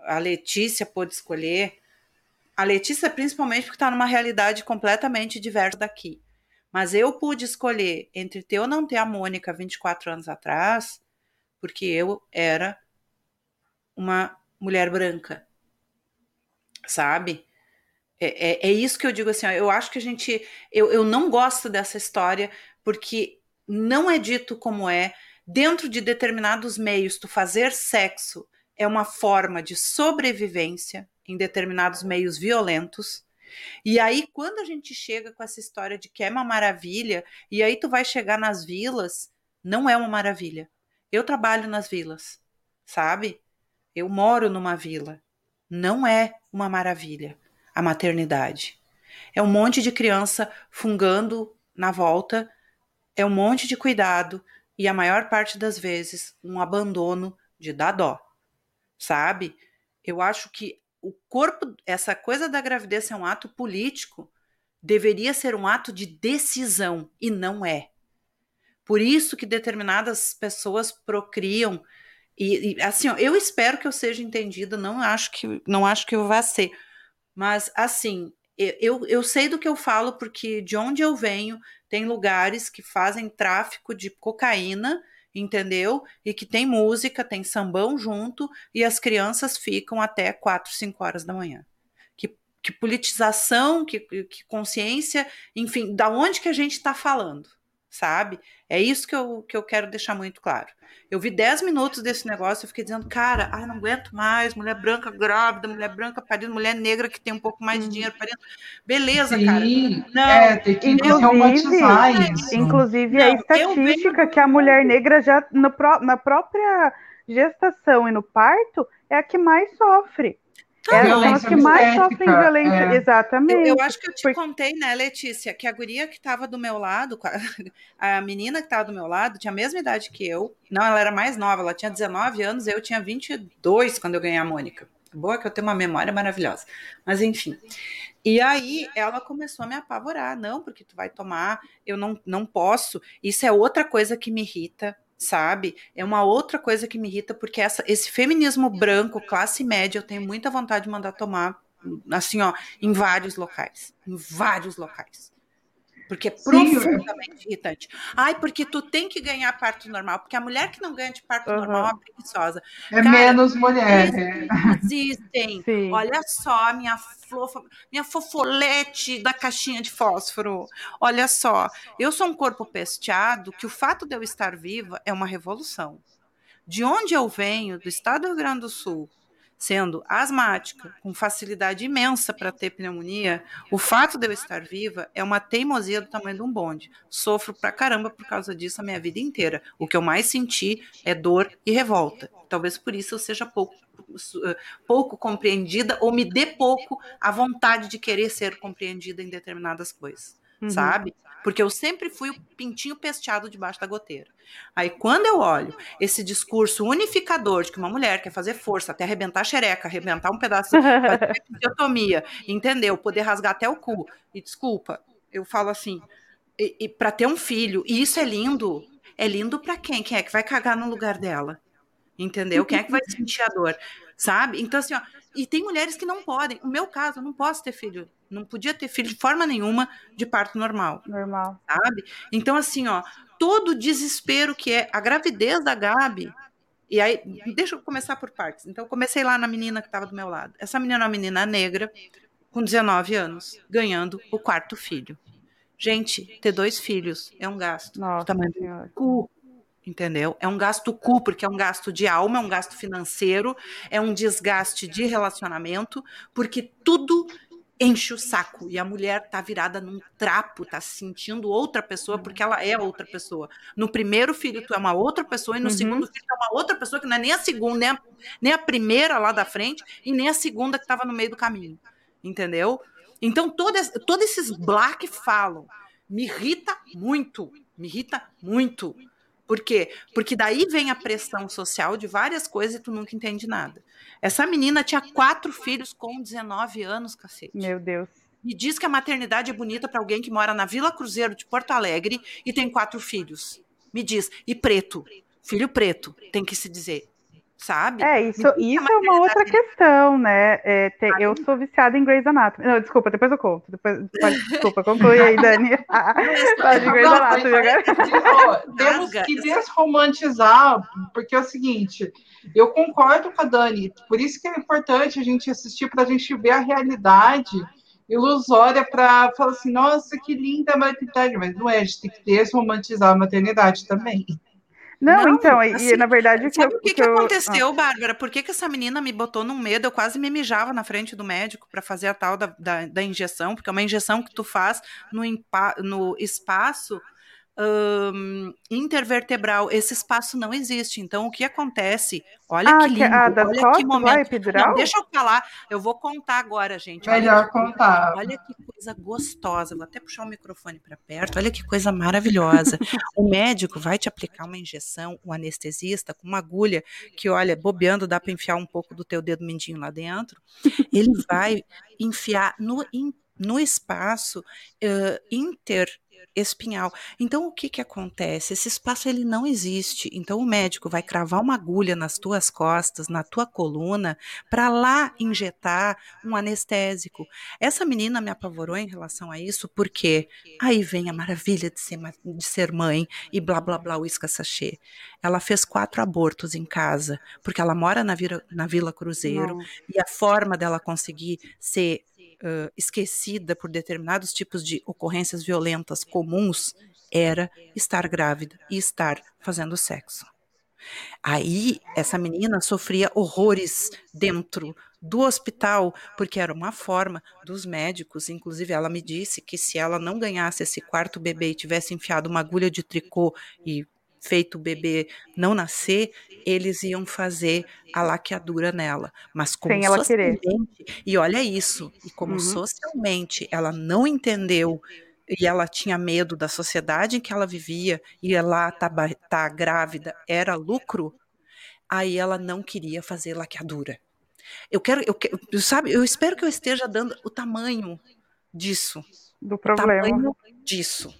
a Letícia pôde escolher, a Letícia principalmente porque está numa realidade completamente diversa daqui. Mas eu pude escolher entre ter ou não ter a Mônica 24 anos atrás, porque eu era uma mulher branca, sabe? É, é, é, isso que eu digo assim, ó, eu acho que a gente, eu, eu não gosto dessa história porque não é dito como é, dentro de determinados meios, tu fazer sexo é uma forma de sobrevivência em determinados meios violentos, E aí, quando a gente chega com essa história de que é uma maravilha, e aí tu vai chegar nas vilas, não é uma maravilha. Eu trabalho nas vilas, sabe? Eu moro numa vila. Não é uma maravilha a maternidade. É um monte de criança fungando na volta, é um monte de cuidado e a maior parte das vezes um abandono de dar dó, sabe? Eu acho que o corpo, essa coisa da gravidez é um ato político, deveria ser um ato de decisão e não é. Por isso que determinadas pessoas procriam e, e assim, ó, eu espero que eu seja entendida, não acho que não acho que eu vá ser, mas assim, eu, eu sei do que eu falo porque de onde eu venho tem lugares que fazem tráfico de cocaína, entendeu? E que tem música, tem sambão junto e as crianças ficam até 4, 5 horas da manhã. Que, que politização, que, que consciência, enfim, da onde que a gente está falando? Sabe? É isso que eu, que eu quero deixar muito claro. Eu vi 10 minutos desse negócio, eu fiquei dizendo, cara, ai, não aguento mais, mulher branca grávida, mulher branca parindo, mulher negra que tem um pouco mais de dinheiro parindo. Beleza, Sim, cara. Não, é, tem que inclusive, isso. Inclusive, não, a estatística que a mulher negra já no, na própria gestação e no parto é a que mais sofre. É, são as que mais sofrem violência, é. exatamente. Eu, eu, acho que eu te Porque... contei, né, Letícia, que a guria que estava do meu lado, [LAUGHS] a menina que estava do meu lado, tinha a mesma idade que eu. Não, ela era mais nova, ela tinha 19 anos, eu tinha 22 quando eu ganhei a Mônica. Boa que eu tenho uma memória maravilhosa. Mas enfim. E aí ela começou a me apavorar. Não, porque tu vai tomar, eu não, não posso. Isso é outra coisa que me irrita sabe? É uma outra coisa que me irrita, porque essa, esse feminismo branco, classe média, eu tenho muita vontade de mandar tomar, assim, ó, em vários locais. Em vários locais. Porque é profundamente Sim. irritante. Ai, porque tu tem que ganhar parto normal. Porque a mulher que não ganha de parto uhum. normal é preguiçosa. É Cara, menos mulher. Existem. Sim. Olha só, minha flor, minha fofolete da caixinha de fósforo. Olha só, eu sou um corpo pesteado que o fato de eu estar viva é uma revolução. De onde eu venho, do estado do Rio Grande do Sul, sendo asmática, com facilidade imensa para ter pneumonia, o fato de eu estar viva é uma teimosia do tamanho de um bonde. Sofro pra caramba por causa disso a minha vida inteira. O que eu mais senti é dor e revolta. Talvez por isso eu seja pouco, pouco compreendida ou me dê pouco a vontade de querer ser compreendida em determinadas coisas uhum. sabe? Porque eu sempre fui o pintinho pesteado debaixo da goteira. Aí, quando eu olho esse discurso unificador de que uma mulher quer fazer força até arrebentar a xereca, arrebentar um pedaço, fazer [LAUGHS] fisiotomia, entendeu? Poder rasgar até o cu. E desculpa, eu falo assim, e, e para ter um filho, e isso é lindo. É lindo para quem? Quem é que vai cagar no lugar dela? Entendeu? Quem é que vai sentir a dor? Sabe? Então, assim, ó, e tem mulheres que não podem. No meu caso, eu não posso ter filho. Não podia ter filho de forma nenhuma de parto normal. Normal. Sabe? Então, assim, ó, todo o desespero que é a gravidez da Gabi. E aí, deixa eu começar por partes. Então, eu comecei lá na menina que estava do meu lado. Essa menina é uma menina negra, com 19 anos, ganhando o quarto filho. Gente, ter dois filhos é um gasto Nossa, do tamanho do cu entendeu? É um gasto cu, porque é um gasto de alma, é um gasto financeiro, é um desgaste de relacionamento, porque tudo enche o saco e a mulher tá virada num trapo, tá se sentindo outra pessoa porque ela é outra pessoa. No primeiro filho tu é uma outra pessoa e no uhum. segundo filho tu é uma outra pessoa que não é nem a segunda, nem a, nem a primeira lá da frente e nem a segunda que estava no meio do caminho, entendeu? Então todos todos esses black falam me irrita muito, me irrita muito por quê? Porque daí vem a pressão social de várias coisas e tu nunca entende nada. Essa menina tinha quatro filhos com 19 anos, cacete. Meu Deus. Me diz que a maternidade é bonita para alguém que mora na Vila Cruzeiro de Porto Alegre e tem quatro filhos. Me diz. E preto. Filho preto, tem que se dizer sabe? É, isso, isso é uma outra questão, né? É, te, eu sou viciada em Grey's Anatomy. Não, desculpa, depois eu conto. Depois, pode, desculpa, conclui aí, [LAUGHS] Dani. Fala de Grey's Anatomy agora. [LAUGHS] Temos que desromantizar, porque é o seguinte, eu concordo com a Dani, por isso que é importante a gente assistir para a gente ver a realidade ilusória para falar assim, nossa, que linda a maternidade, mas não é, a gente tem que desromantizar a maternidade também. Não, não então, assim, e na verdade... Sabe o que, que, que eu... aconteceu, ah. Bárbara? Por que, que essa menina me botou num medo? Eu quase me mijava na frente do médico para fazer a tal da, da, da, injeção, porque é uma injeção que tu faz no, no espaço um, intervertebral, esse espaço não existe. Então, o que acontece? Olha ah, que lindo, ah, da olha costas, que momento. Não, deixa eu falar, eu vou contar agora, gente. Melhor olha contar. olha que coisa gostosa. Vou até puxar o microfone para perto. Olha que coisa maravilhosa. [LAUGHS] o médico vai te aplicar uma injeção, o um anestesista com uma agulha que, olha, bobeando dá para enfiar um pouco do teu dedo mindinho lá dentro. Ele vai enfiar no no espaço uh, inter espinhal. Então o que que acontece? Esse espaço ele não existe. Então o médico vai cravar uma agulha nas tuas costas, na tua coluna, para lá injetar um anestésico. Essa menina me apavorou em relação a isso, porque aí vem a maravilha de ser, de ser mãe e blá blá blá uísca sachê. Ela fez quatro abortos em casa, porque ela mora na, Vila, na Vila Cruzeiro não. e a forma dela conseguir ser uh, esquecida por determinados tipos de ocorrências violentas comuns era estar grávida e estar fazendo sexo. Aí essa menina sofria horrores dentro do hospital, porque era uma forma dos médicos, inclusive ela me disse que se ela não ganhasse esse quarto bebê e tivesse enfiado uma agulha de tricô e feito o bebê não nascer, eles iam fazer a laqueadura nela. Mas como Sem ela querer. E olha isso, e como uhum. socialmente ela não entendeu e ela tinha medo da sociedade em que ela vivia e ela tá, tá grávida era lucro, aí ela não queria fazer laqueadura. Eu quero, eu, sabe, eu espero que eu esteja dando o tamanho disso. Do problema. O tamanho disso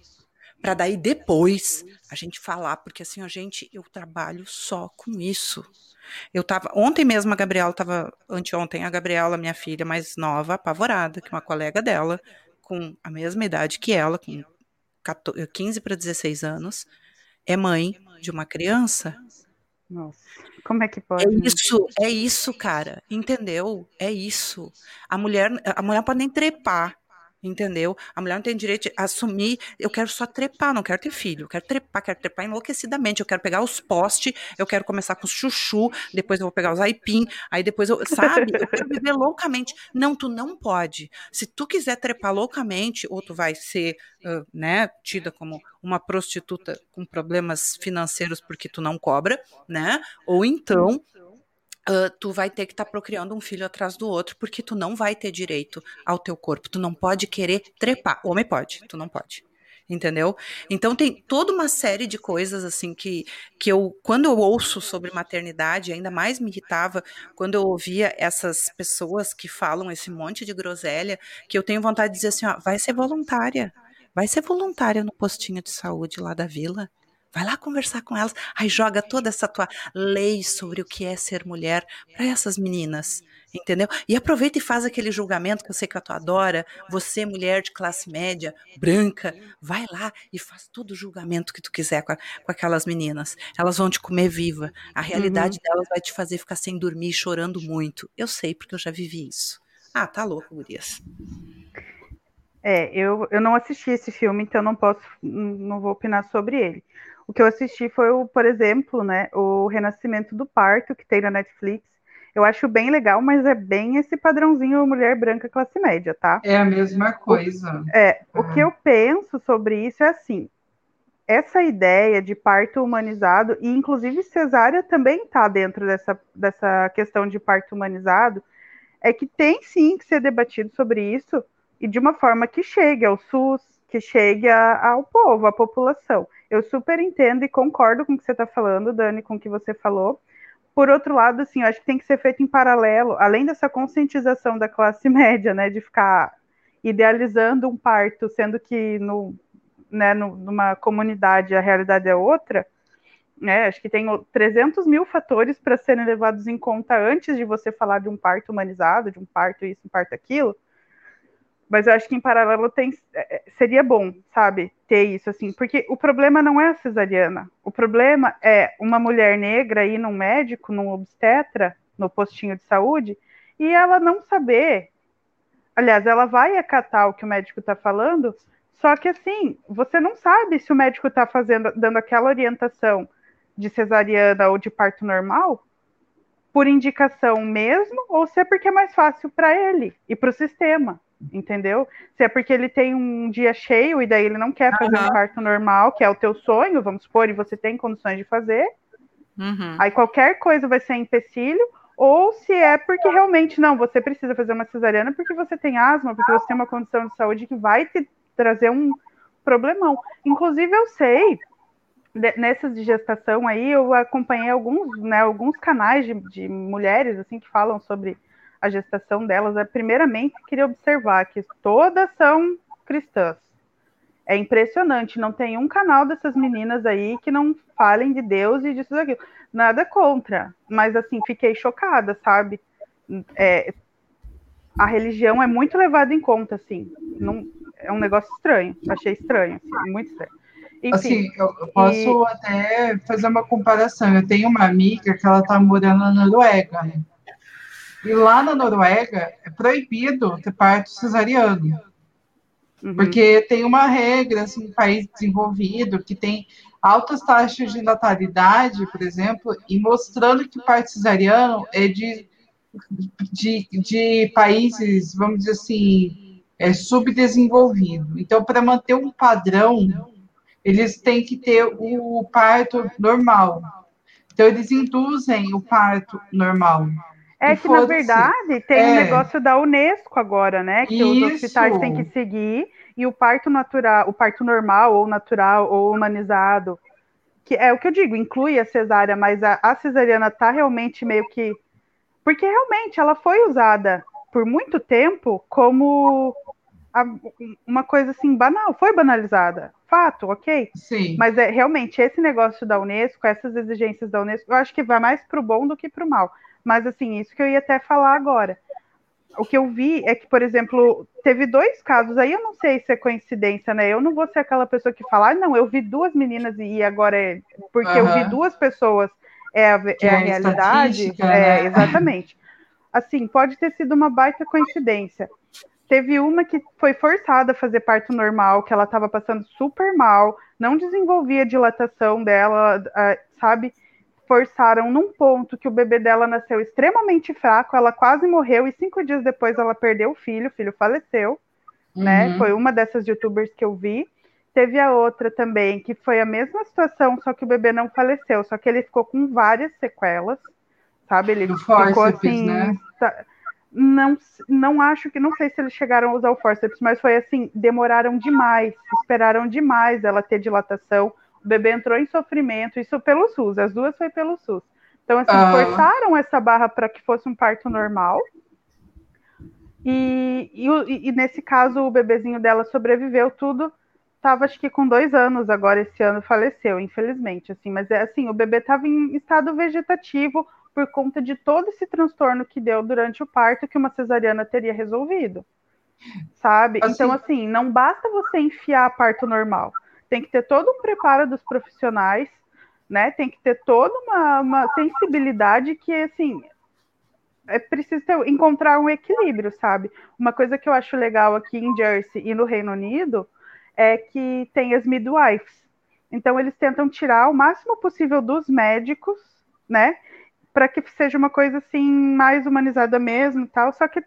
para daí depois a gente falar, porque assim, a gente, eu trabalho só com isso. Eu tava, ontem mesmo a Gabriela tava, anteontem a Gabriela, minha filha mais nova, apavorada, que uma colega dela, com a mesma idade que ela, com 14, 15 para 16 anos, é mãe de uma criança. Nossa, como é que pode? É isso, é isso, cara, entendeu? É isso. A mulher, a mulher pode nem trepar, entendeu? A mulher não tem direito de assumir, eu quero só trepar, não quero ter filho, eu quero trepar, quero trepar enlouquecidamente, eu quero pegar os postes, eu quero começar com os chuchu, depois eu vou pegar os aipim, aí depois eu, sabe, eu quero viver loucamente. Não, tu não pode. Se tu quiser trepar loucamente, ou tu vai ser, uh, né, tida como uma prostituta com problemas financeiros porque tu não cobra, né? Ou então Uh, tu vai ter que estar tá procriando um filho atrás do outro, porque tu não vai ter direito ao teu corpo. Tu não pode querer trepar. Homem pode, tu não pode. Entendeu? Então tem toda uma série de coisas assim que, que eu, quando eu ouço sobre maternidade, ainda mais me irritava quando eu ouvia essas pessoas que falam esse monte de groselha, que eu tenho vontade de dizer assim: ó, vai ser voluntária. Vai ser voluntária no postinho de saúde lá da vila Vai lá conversar com elas. Aí joga toda essa tua lei sobre o que é ser mulher para essas meninas, entendeu? E aproveita e faz aquele julgamento que eu sei que tu adora. Você, mulher de classe média, branca, vai lá e faz todo o julgamento que tu quiser com, a, com aquelas meninas. Elas vão te comer viva. A realidade uhum. delas vai te fazer ficar sem dormir, chorando muito. Eu sei porque eu já vivi isso. Ah, tá louco, Gurias. É, eu, eu não assisti esse filme, então não posso, não vou opinar sobre ele. O que eu assisti foi, o, por exemplo, né, o Renascimento do Parto, que tem na Netflix. Eu acho bem legal, mas é bem esse padrãozinho mulher branca classe média, tá? É a mesma coisa. O, é, o que eu penso sobre isso é assim, essa ideia de parto humanizado, e inclusive cesárea também está dentro dessa, dessa questão de parto humanizado, é que tem sim que ser debatido sobre isso, e de uma forma que chegue ao SUS, que chegue a, ao povo, à população. Eu super entendo e concordo com o que você está falando, Dani, com o que você falou. Por outro lado, assim, eu acho que tem que ser feito em paralelo, além dessa conscientização da classe [LAUGHS] média, né, de ficar idealizando um parto, sendo que no, né, no, numa comunidade a realidade é outra, né, acho que tem 300 mil fatores para serem levados em conta antes de você falar de um parto humanizado, de um parto isso, um parto aquilo, mas eu acho que em paralelo tem, é, é, seria bom, sabe, ter isso assim, porque o problema não é a cesariana. O problema é uma mulher negra ir num médico, num obstetra, no postinho de saúde, e ela não saber. Aliás, ela vai acatar o que o médico está falando, só que assim, você não sabe se o médico está fazendo, dando aquela orientação de cesariana ou de parto normal por indicação mesmo, ou se é porque é mais fácil para ele e para o sistema, entendeu? Se é porque ele tem um dia cheio e daí ele não quer fazer uhum. um parto normal, que é o teu sonho, vamos supor, e você tem condições de fazer, uhum. aí qualquer coisa vai ser empecilho, ou se é porque realmente não, você precisa fazer uma cesariana porque você tem asma, porque você tem uma condição de saúde que vai te trazer um problemão. Inclusive, eu sei, nessas de gestação aí, eu acompanhei alguns, né, alguns canais de, de mulheres assim que falam sobre a gestação delas. É, primeiramente, queria observar que todas são cristãs. É impressionante, não tem um canal dessas meninas aí que não falem de Deus e disso daquilo. Nada contra, mas assim, fiquei chocada, sabe? É, a religião é muito levada em conta, assim. Não, é um negócio estranho. Achei estranho, assim, muito estranho. Enfim, assim, eu, posso e... até fazer uma comparação. Eu tenho uma amiga que ela está morando na Noruega, né? E lá na Noruega é proibido ter parto cesariano. Uhum. Porque tem uma regra, assim, um país desenvolvido, que tem altas taxas de natalidade, por exemplo, e mostrando que o parto cesariano é de, de, de países, vamos dizer assim, é subdesenvolvido. Então, para manter um padrão, eles têm que ter o parto normal. Então, eles induzem o parto normal. É que, na verdade, tem é. um negócio da Unesco agora, né? Que Isso. os hospitais têm que seguir, e o parto natural, o parto normal, ou natural, ou humanizado, que é o que eu digo, inclui a cesárea, mas a, a cesariana tá realmente meio que. Porque realmente ela foi usada por muito tempo como a, uma coisa assim banal, foi banalizada. Fato, ok? Sim. Mas é realmente esse negócio da Unesco, essas exigências da Unesco, eu acho que vai mais para o bom do que para o mal. Mas, assim, isso que eu ia até falar agora. O que eu vi é que, por exemplo, teve dois casos, aí eu não sei se é coincidência, né? Eu não vou ser aquela pessoa que fala, ah, não, eu vi duas meninas e agora é. Porque uhum. eu vi duas pessoas, é a, é a é realidade. É, né? exatamente. Assim, pode ter sido uma baita coincidência. Teve uma que foi forçada a fazer parto normal, que ela estava passando super mal, não desenvolvia a dilatação dela, sabe? Forçaram num ponto que o bebê dela nasceu extremamente fraco, ela quase morreu e cinco dias depois ela perdeu o filho, o filho faleceu, né? uhum. né? Foi uma dessas youtubers que eu vi. Teve a outra também, que foi a mesma situação, só que o bebê não faleceu, só que ele ficou com várias sequelas, sabe? Ele Do ficou assim. Né? Não, não acho que, não sei se eles chegaram a usar o forceps, mas foi assim, demoraram demais, esperaram demais ela ter dilatação o bebê entrou em sofrimento, isso pelo SUS, as duas foi pelo SUS. Então, assim, ah. forçaram essa barra para que fosse um parto normal. E, e, e, nesse caso, o bebezinho dela sobreviveu tudo. Tava, acho que com dois anos agora, esse ano faleceu, infelizmente. Assim, mas é assim, o bebê estava em estado vegetativo por conta de todo esse transtorno que deu durante o parto que uma cesariana teria resolvido. Sabe? Assim, então, assim, não basta você enfiar parto normal tem que ter todo um preparo dos profissionais, né? Tem que ter toda uma, uma sensibilidade que, assim, é preciso ter, encontrar um equilíbrio, sabe? Uma coisa que eu acho legal aqui em Jersey e no Reino Unido é que tem as midwives. Então, eles tentam tirar o máximo possível dos médicos, né? Para que seja uma coisa assim mais humanizada mesmo, tal. Só que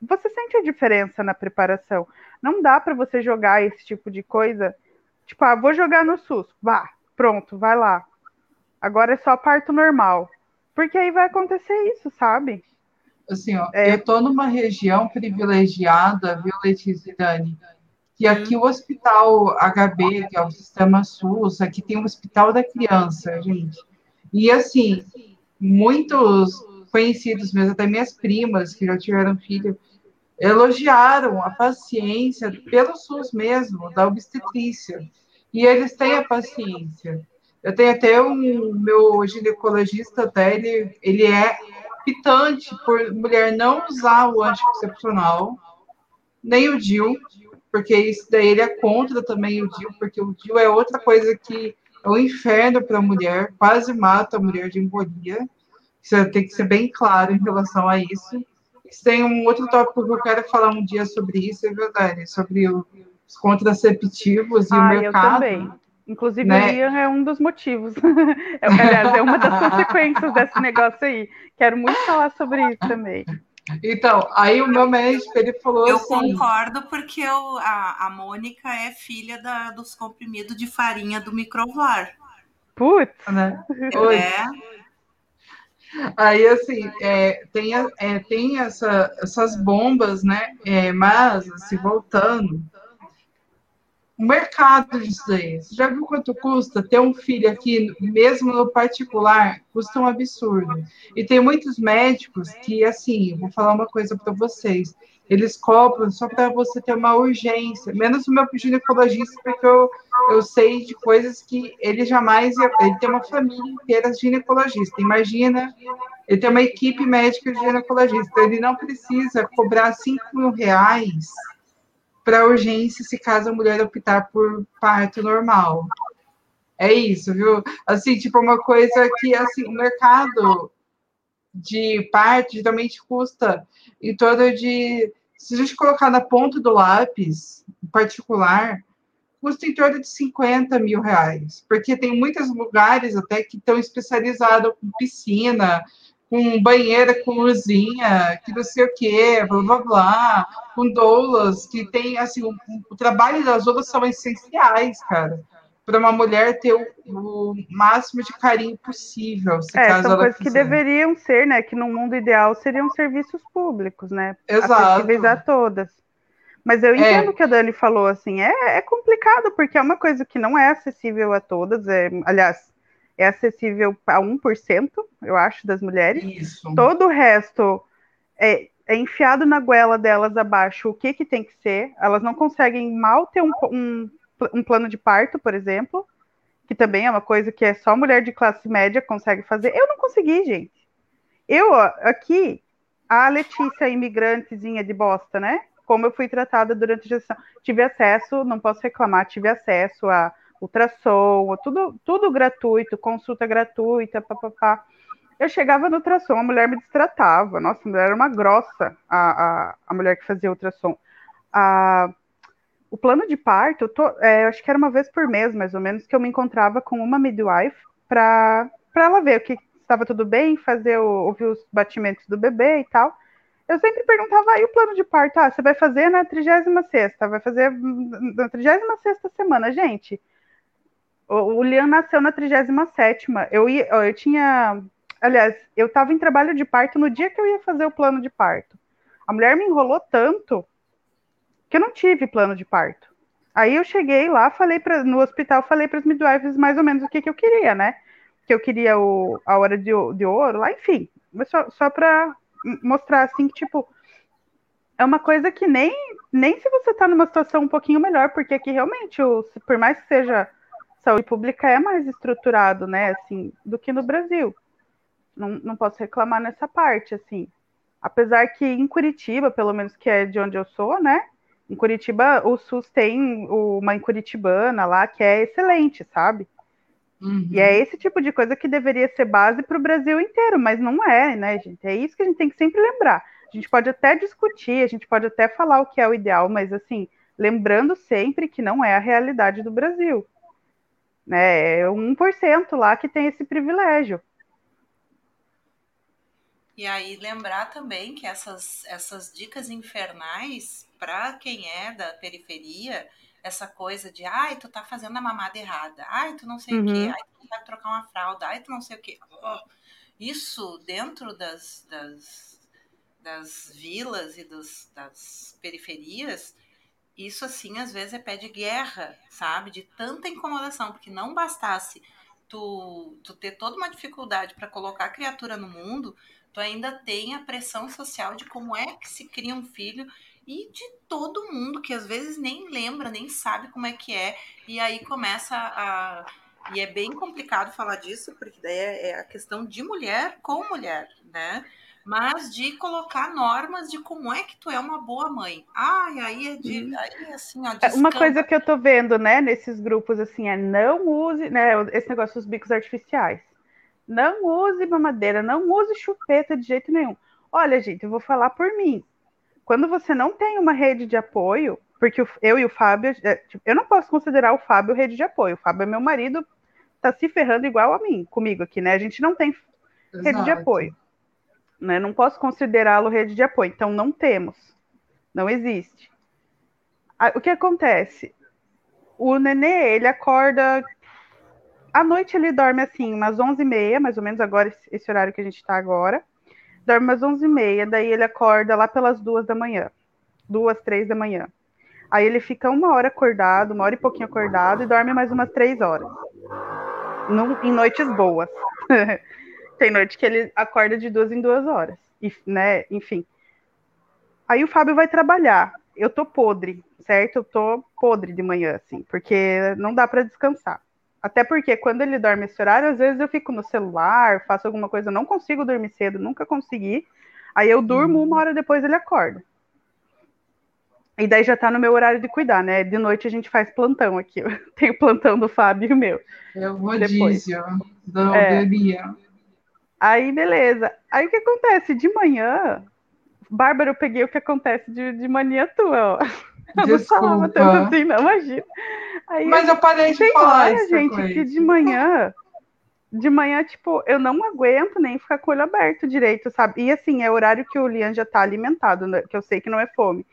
você sente a diferença na preparação. Não dá para você jogar esse tipo de coisa Tipo, ah, vou jogar no SUS. Vá, pronto, vai lá. Agora é só parto normal. Porque aí vai acontecer isso, sabe? Assim, ó, é... eu tô numa região privilegiada, viu, Letícia e Dani? Que aqui o hospital HB, que é o sistema SUS, aqui tem o hospital da criança, gente. E assim, muitos conhecidos mesmo, até minhas primas que já tiveram filho, elogiaram a paciência pelo SUS mesmo, da obstetrícia. E eles têm a paciência. Eu tenho até um meu ginecologista, até ele, ele é pitante por mulher não usar o anticoncepcional, nem o DIL, porque isso daí ele é contra também o DIL, porque o DIL é outra coisa que é um inferno para a mulher, quase mata a mulher de embolia. Você tem que ser bem claro em relação a isso. Tem um outro tópico que eu quero falar um dia sobre isso, é verdade, sobre os contraceptivos e ah, o mercado. Inclusive, né? o Liam é um dos motivos. [LAUGHS] é, aliás, é uma das [LAUGHS] consequências desse negócio aí. Quero muito falar sobre isso também. Então, aí o meu médico ele falou eu assim. Eu concordo porque eu, a, a Mônica é filha da, dos comprimidos de farinha do microvar. Putz! Né? É. Aí, assim, é, tem, é, tem essa, essas bombas, né? É, mas, assim, voltando, o mercado disso daí. Você já viu quanto custa ter um filho aqui, mesmo no particular? Custa um absurdo. E tem muitos médicos que, assim, vou falar uma coisa para vocês. Eles cobram só para você ter uma urgência. Menos o meu ginecologista, porque eu, eu sei de coisas que ele jamais ia. Ele tem uma família inteira de ginecologista. Imagina, ele tem uma equipe médica de ginecologista. Ele não precisa cobrar 5 mil reais para urgência se caso a mulher optar por parto normal. É isso, viu? Assim, tipo, uma coisa que, assim, o mercado de parto geralmente custa. Em torno de, se a gente colocar na ponta do lápis, em particular, custa em torno de 50 mil reais, porque tem muitos lugares até que estão especializados com piscina, com banheira com luzinha, que não sei o quê, blá blá blá, com doulas, que tem, assim, o, o trabalho das doulas são essenciais, cara, para uma mulher ter o, o, máximo de carinho possível, se é, caso são ela coisas quiser. que deveriam ser, né, que no mundo ideal seriam serviços públicos, né, Exato. acessíveis a todas. Mas eu entendo o é. que a Dani falou, assim, é, é complicado, porque é uma coisa que não é acessível a todas, é, aliás, é acessível a 1%, eu acho, das mulheres. Isso. Todo o resto é, é, enfiado na goela delas abaixo o que, que tem que ser. Elas não conseguem mal ter um, um, um plano de parto, por exemplo, que também é uma coisa que é só mulher de classe média consegue fazer. Eu não consegui, gente. Eu, aqui, a Letícia, imigrantezinha de bosta, né? Como eu fui tratada durante a gestão. Tive acesso, não posso reclamar, tive acesso a ultrassom, tudo, tudo gratuito, consulta gratuita, papapá. Eu chegava no ultrassom, a mulher me destratava. Nossa, a mulher era uma grossa, a, a, a mulher que fazia ultrassom. A, o plano de parto, tô, é, acho que era uma vez por mês, mais ou menos, que eu me encontrava com uma midwife para ela ver o que estava tudo bem, fazer o, ouvir os batimentos do bebê e tal. Eu sempre perguntava, aí o plano de parto, ah, você vai fazer na 36 vai fazer na 36 semana. Gente, o, Liam nasceu na 37 eu, ia, eu tinha. Aliás, eu estava em trabalho de parto no dia que eu ia fazer o plano de parto. A mulher me enrolou tanto que eu não tive plano de parto. Aí eu cheguei lá, falei pra, no hospital, falei para as midwives mais ou menos o que, que eu queria, né? Que eu queria o, a hora de, de ouro, lá, enfim. Só, só para mostrar assim que, tipo, é uma coisa que nem, nem se você está numa situação um pouquinho melhor, porque aqui realmente, o, por mais que seja saúde pública é mais estruturado, né, assim, do que no Brasil. Não, não posso reclamar nessa parte, assim. Apesar que em Curitiba, pelo menos que é de onde eu sou, né, em Curitiba o SUS tem uma em Curitibana lá que é excelente, sabe? Uhum. E é esse tipo de coisa que deveria ser base para o Brasil inteiro, mas não é, né, gente? É isso que a gente tem que sempre lembrar. A gente pode até discutir, a gente pode até falar o que é o ideal, mas assim, lembrando sempre que não é a realidade do Brasil. Né? É 1% lá que tem esse privilégio. E aí lembrar também que essas, essas dicas infernais, para quem é da periferia, essa coisa de ai, tu tá fazendo a mamada errada, ai, tu não sei uhum. o quê, ai, tu vai trocar uma fralda, ai, tu não sei o quê. Isso dentro das, das, das vilas e dos, das periferias isso, assim, às vezes é pé de guerra, sabe? De tanta incomodação, porque não bastasse tu, tu ter toda uma dificuldade para colocar a criatura no mundo, tu ainda tem a pressão social de como é que se cria um filho e de todo mundo que às vezes nem lembra, nem sabe como é que é, e aí começa a. E é bem complicado falar disso, porque daí é, é a questão de mulher com mulher, né? mas de colocar normas de como é que tu é uma boa mãe. Ai, aí é de, uhum. aí assim, ó, é, Uma coisa que eu tô vendo, né, nesses grupos assim, é não use, né, esse negócio dos bicos artificiais. Não use mamadeira, não use chupeta de jeito nenhum. Olha, gente, eu vou falar por mim. Quando você não tem uma rede de apoio, porque eu e o Fábio, é, tipo, eu não posso considerar o Fábio rede de apoio. O Fábio é meu marido, tá se ferrando igual a mim, comigo aqui, né? A gente não tem Exato. rede de apoio. Né? Não posso considerá-lo rede de apoio. Então, não temos. Não existe. O que acontece? O nenê, ele acorda. À noite ele dorme assim, umas 11h30, mais ou menos, agora, esse horário que a gente está agora. Dorme umas 11h30, daí ele acorda lá pelas duas da manhã. Duas, três da manhã. Aí ele fica uma hora acordado, uma hora e pouquinho acordado, e dorme mais umas três horas. Num, em noites boas. [LAUGHS] Tem noite que ele acorda de duas em duas horas. E, né, enfim. Aí o Fábio vai trabalhar. Eu tô podre, certo? Eu tô podre de manhã, assim, porque não dá para descansar. Até porque quando ele dorme esse horário, às vezes eu fico no celular, faço alguma coisa, não consigo dormir cedo, nunca consegui. Aí eu durmo, uma hora depois ele acorda. E daí já tá no meu horário de cuidar, né? De noite a gente faz plantão aqui. [LAUGHS] Tem o plantão do Fábio e o meu. É o rodízio da é. Aí, beleza. Aí o que acontece? De manhã, Bárbara, eu peguei o que acontece de, de mania tua, ó. Eu não falava tanto assim, não, imagina. Aí, Mas eu parei de falar isso gente, que de manhã, de manhã, tipo, eu não aguento nem ficar com o olho aberto direito, sabe? E assim, é o horário que o Lian já tá alimentado, né? que eu sei que não é fome.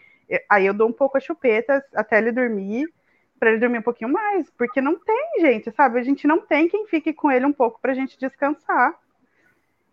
Aí eu dou um pouco a chupeta até ele dormir, para ele dormir um pouquinho mais, porque não tem, gente, sabe? A gente não tem quem fique com ele um pouco pra gente descansar.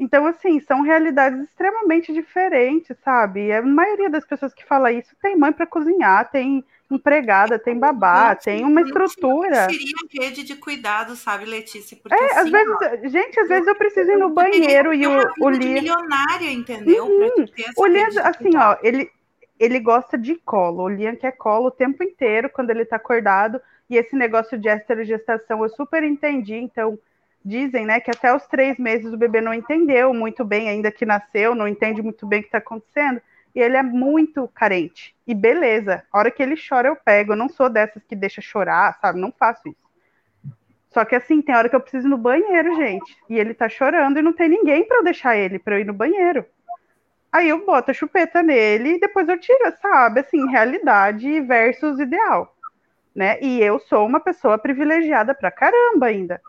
Então, assim, são realidades extremamente diferentes, sabe? A maioria das pessoas que fala isso tem mãe para cozinhar, tem empregada, tem babá, tem uma estrutura. Seria rede de cuidado, sabe, Letícia? Porque, é, às vezes, ó, gente, às vezes eu preciso ir no banheiro e o, o Lia... milionária, entendeu? Uhum. O Lia, assim, ó, ele, ele gosta de colo. O Liam quer colo o tempo inteiro quando ele tá acordado. E esse negócio de esterogestação eu super entendi, então dizem, né, que até os três meses o bebê não entendeu muito bem, ainda que nasceu, não entende muito bem o que está acontecendo, e ele é muito carente. E beleza, a hora que ele chora eu pego, eu não sou dessas que deixa chorar, sabe, não faço isso. Só que assim, tem hora que eu preciso ir no banheiro, gente, e ele tá chorando e não tem ninguém para eu deixar ele para eu ir no banheiro. Aí eu boto a chupeta nele e depois eu tiro, sabe, assim, realidade versus ideal, né? E eu sou uma pessoa privilegiada pra caramba ainda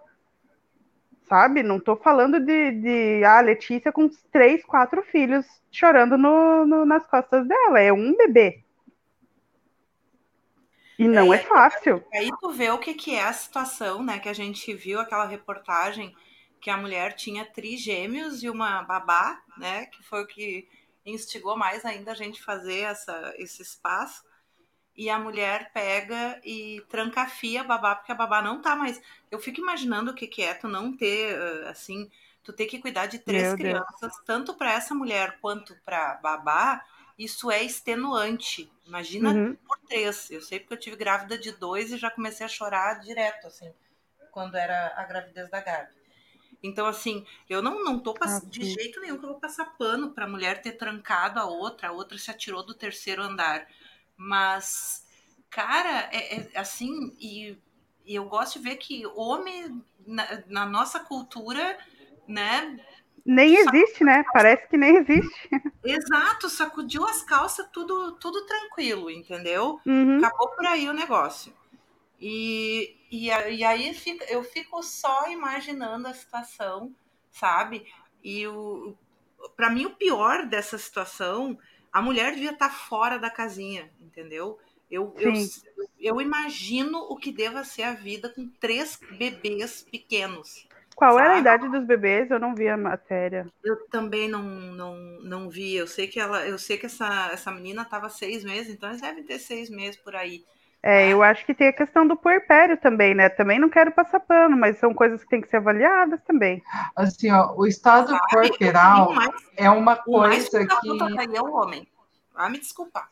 sabe? Não tô falando de, de ah, Letícia com três, quatro filhos chorando no, no, nas costas dela. É um bebê. E não é, é fácil. Aí tu vê o que, que é a situação, né? Que a gente viu aquela reportagem que a mulher tinha trigêmeos e uma babá, né? Que foi o que instigou mais ainda a gente fazer essa, esse espaço e a mulher pega e trancafia a babá, porque a babá não tá mais. Eu fico imaginando o que, que é tu não ter, assim, tu ter que cuidar de três Meu crianças, Deus. tanto para essa mulher quanto para babá, isso é extenuante. Imagina uhum. por três. Eu sei porque eu tive grávida de dois e já comecei a chorar direto, assim, quando era a gravidez da Gabi. Então, assim, eu não, não tô ah, de jeito nenhum que eu vou passar pano pra mulher ter trancado a outra, a outra se atirou do terceiro andar. Mas, cara, é, é assim, e, e, eu gosto de ver que homem, na, na nossa cultura, né? Nem existe, né? Parece que nem existe. Exato, sacudiu as calças, tudo, tudo tranquilo, entendeu? Uhum. Acabou por aí o negócio. E, e, e aí fica, eu fico só imaginando a situação, sabe? E para mim, o pior dessa situação a mulher devia estar tá fora da casinha, entendeu? Eu, eu, eu, imagino o que deva ser a vida com três bebês pequenos. Qual sabe? era a idade dos bebês? Eu não vi a matéria. Eu também não, não, não vi. Eu sei que ela, eu sei que essa, essa menina estava seis meses, então eles devem ter seis meses por aí. É, eu acho que tem a questão do puerpério também, né? Também não quero passar pano, mas são coisas que têm que ser avaliadas também. Assim, ó, o estado Sabe? corporal mais, é uma coisa que. é o homem. Vai me desculpar.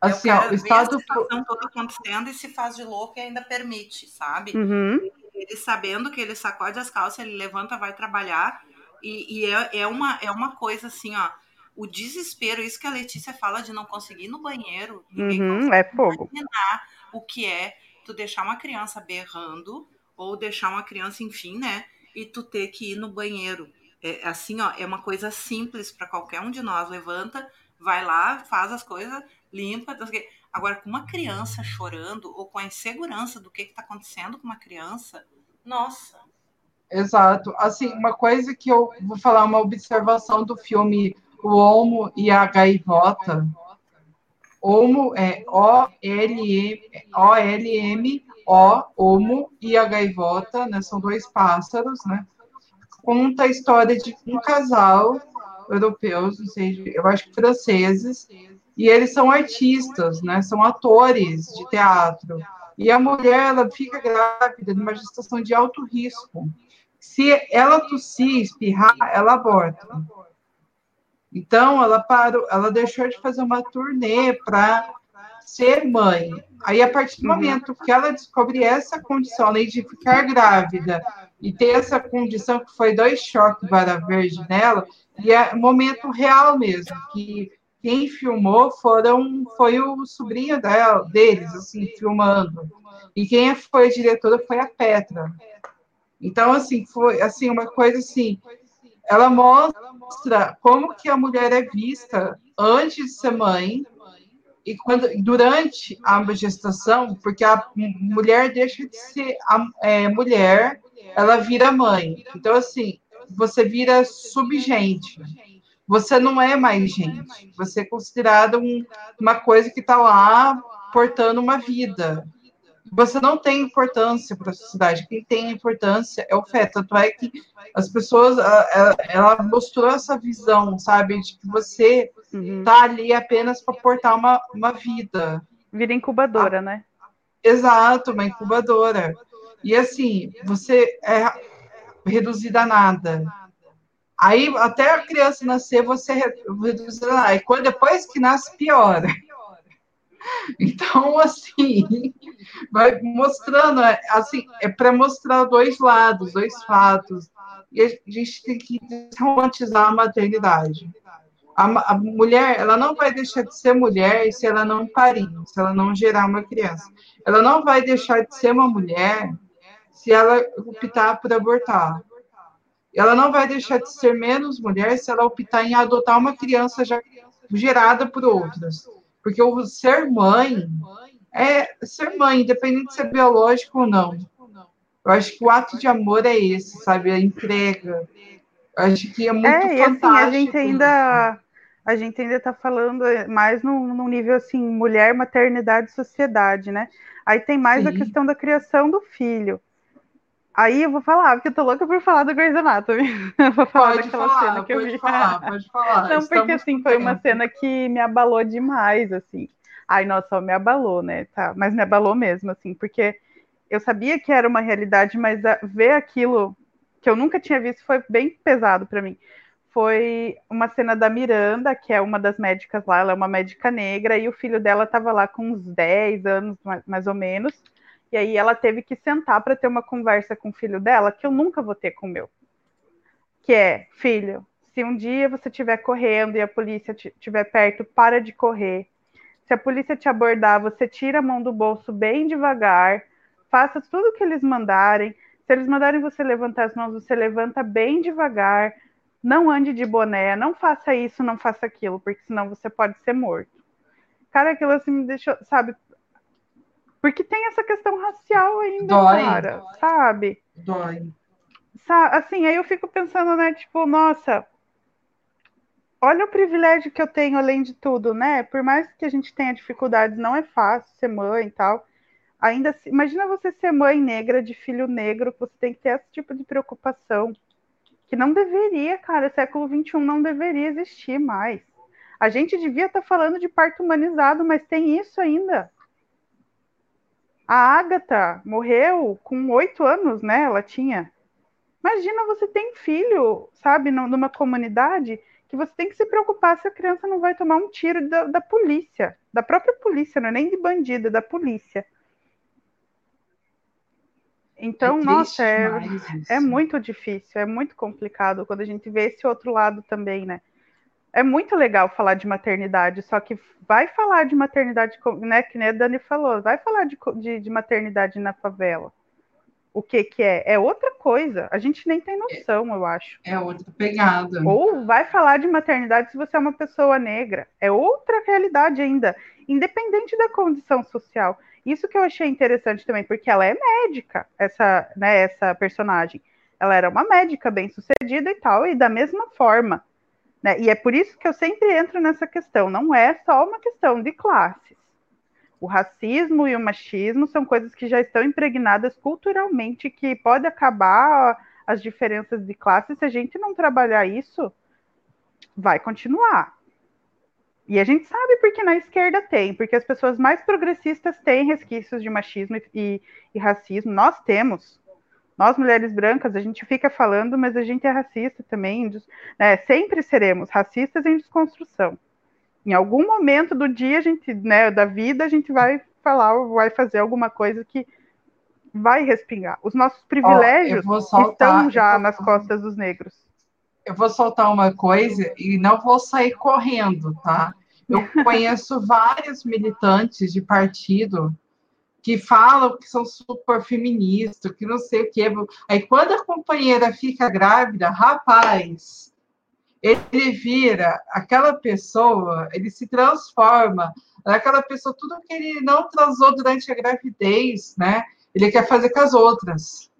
Assim, ó, o estado. A situação toda acontecendo e se faz de louco e ainda permite, sabe? Uhum. Ele sabendo que ele sacode as calças, ele levanta, vai trabalhar. E, e é, é, uma, é uma coisa assim, ó o desespero, isso que a Letícia fala de não conseguir ir no banheiro, uhum, é fogo. imaginar o que é tu deixar uma criança berrando ou deixar uma criança, enfim, né, e tu ter que ir no banheiro. É, assim, ó, é uma coisa simples para qualquer um de nós. Levanta, vai lá, faz as coisas, limpa. Agora, com uma criança chorando ou com a insegurança do que está acontecendo com uma criança, nossa. Exato. Assim, uma coisa que eu vou falar, uma observação do filme O Homo e a Gaivota. Homo é O-L-M, O, Homo e a Gaivota, né? São dois pássaros, né? Conta a história de um casal europeus, não sei, eu acho que franceses, e eles são artistas, né? São atores de teatro. E a mulher ela fica grávida de uma gestação de alto risco. Se ela tossir, espirrar, ela aborta. Então ela parou, ela deixou de fazer uma turnê para ser mãe. Aí a partir do uhum. momento que ela descobre essa condição, além de ficar grávida e ter essa condição que foi dois choques vara verde nela, e é momento real mesmo que quem filmou foram foi o sobrinho dela, deles, assim, filmando. E quem foi a diretora foi a Petra. Então, assim, foi assim uma coisa assim. Ela mostra como que a mulher é vista antes de ser mãe e quando durante a gestação, porque a mulher deixa de ser a, é, mulher, ela vira mãe. Então, assim, você vira subgente você não é mais gente. Você é considerado um, uma coisa que está lá portando uma vida. Você não tem importância para a sociedade. Quem tem importância é o feto. Tanto é que as pessoas, ela, ela mostrou essa visão, sabe, de que você uhum. Tá ali apenas para portar uma, uma vida. Vira incubadora, ah, né? Exato, uma incubadora. E assim, você é reduzida a nada Aí, até a criança nascer, você reduz lá. E quando, depois que nasce, piora. [LAUGHS] Então, assim, vai mostrando, é, assim, é para mostrar dois lados, dois fatos. E a gente tem que romantizar a maternidade. A, a, mulher, ela não vai deixar de ser mulher se ela não parir, se ela não gerar uma criança. Ela não vai deixar de ser uma mulher se ela optar por abortar ela não vai deixar de ser menos mulher se ela optar em adotar uma criança já gerada por outras. Porque o ser mãe é ser mãe, independente de ser biológico ou não. Eu acho que o ato de amor é esse, sabe? A entrega. Eu acho que é muito é, fantástico. Assim, a gente ainda a gente ainda está falando mais num, num, nível assim, mulher, maternidade, sociedade, né? Aí tem mais Sim. a questão da criação do filho. Aí eu vou falar, porque eu tô louca por falar do Grey's Anatomy. [LAUGHS] Eu vou falar pode daquela falar, cena que eu vi. Falar, pode falar. Não, porque assim, foi uma cena que me abalou demais, assim. Ai, nossa, me abalou, né? Tá, mas me abalou mesmo, assim, porque eu sabia que era uma realidade, mas ver aquilo que eu nunca tinha visto foi bem pesado para mim. Foi uma cena da Miranda, que é uma das médicas lá, ela é uma médica negra, e o filho dela estava lá com uns 10 anos, mais ou menos e aí ela teve que sentar para ter uma conversa com o filho dela que eu nunca vou ter com o meu. Que é, filho, se um dia você estiver correndo e a polícia estiver perto, para de correr. Se a polícia te abordar, você tira a mão do bolso bem devagar, faça tudo o que eles mandarem. Se eles mandarem você levantar as mãos, você levanta bem devagar. Não ande de boné, não faça isso, não faça aquilo, porque senão você pode ser morto. Cara, aquilo assim me deixou, sabe, porque tem essa questão racial ainda, Dói. cara, sabe? Dói. Assim, aí eu fico pensando, né, tipo, nossa, olha o privilégio que eu tenho além de tudo, né? Por mais que a gente tenha dificuldades, não é fácil ser mãe e tal. Ainda imagina você ser mãe negra de filho negro, que você tem que ter esse tipo de preocupação. Que não deveria, cara, século XXI não deveria existir mais. A gente devia estar tá falando de parto humanizado, mas tem isso ainda. A Agatha morreu com oito anos, né? Ela tinha. Imagina você tem filho, sabe, numa comunidade que você tem que se preocupar se a criança não vai tomar um tiro da, da polícia, da própria polícia, não é nem de bandido, é da polícia. Então, é nossa, é, é muito difícil, é muito complicado quando a gente vê esse outro lado também, né? É muito legal falar de maternidade, só que vai falar de maternidade, né? Que nem a Dani falou, vai falar de, de, de maternidade na favela. o que que é. É outra coisa. A gente nem tem noção, eu acho. É outra pegada. Ou vai falar de maternidade se você é uma pessoa negra. É outra realidade ainda, independente da condição social. Isso que eu achei interessante também, porque ela é médica, essa, né, essa personagem. Ela era uma médica bem sucedida e tal, e da mesma forma. Né? E é por isso que eu sempre entro nessa questão. Não é só uma questão de classes. O racismo e o machismo são coisas que já estão impregnadas culturalmente, que pode acabar as diferenças de classe. Se a gente não trabalhar isso, vai continuar. E a gente sabe porque na esquerda tem, porque as pessoas mais progressistas têm resquícios de machismo e, e, racismo. Nós temos. Nós, mulheres brancas, a gente fica falando, mas a gente é racista também. Né? Sempre seremos racistas em desconstrução. Em algum momento do dia, a gente, né, da vida, a gente vai falar, vai fazer alguma coisa que vai respingar. Os nossos privilégios oh, soltar, estão já nas costas dos negros eu vou soltar uma coisa e não vou sair correndo, tá? Eu conheço vários militantes de partido que falam que são super feministas, que não sei o quê. Aí quando a companheira fica grávida, rapaz, ele vira aquela pessoa, ele se transforma naquela pessoa, tudo que ele não transou durante a gravidez, né? Ele quer fazer com as outras.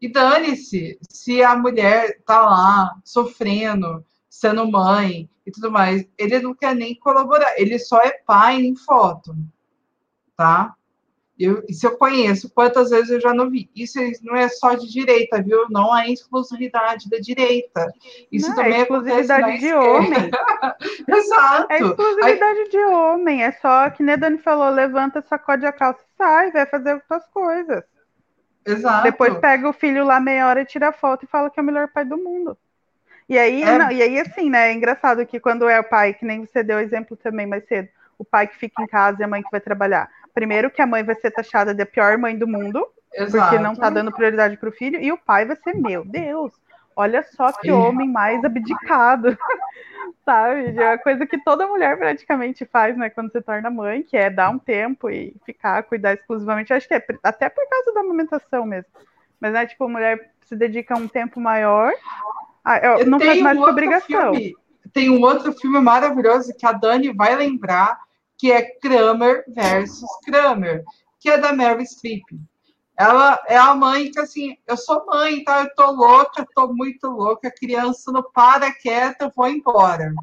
E dane-se se a mulher tá lá sofrendo, sendo mãe e tudo mais. Ele não quer nem colaborar, ele só é pai em foto, tá? Eu, isso eu conheço, quantas vezes eu já não vi. Isso não é só de direita, viu? Não há exclusividade da direita. Isso não, também é exclusividade de homem. [LAUGHS] Exato. É exclusividade Aí... de homem. É só que nem a Dani falou: levanta, sacode a calça e sai, vai fazer outras coisas. Exato. Depois pega o filho lá meia hora e tira foto e fala que é o melhor pai do mundo. E aí, é... não, e aí assim, né? É engraçado que quando é o pai, que nem você deu exemplo também mais cedo, o pai que fica em casa e a mãe que vai trabalhar. Primeiro que a mãe vai ser taxada de a pior mãe do mundo, Exato. porque não tá dando prioridade para o filho, e o pai vai ser, meu Deus, olha só que homem mais abdicado. [LAUGHS] sabe? É uma coisa que toda mulher praticamente faz, né, quando se torna mãe, que é dar um tempo e ficar, cuidar exclusivamente. Acho que é até por causa da amamentação mesmo. Mas, né, tipo, a mulher se dedica um tempo maior, ah, não faz mais um obrigação. Filme, tem um outro filme maravilhoso que a Dani vai lembrar, que é Kramer versus Kramer, que é da Mary Streep. Ela é a mãe que, assim, eu sou mãe, tá? Eu tô louca, tô muito louca, a criança não para quieta, vou embora.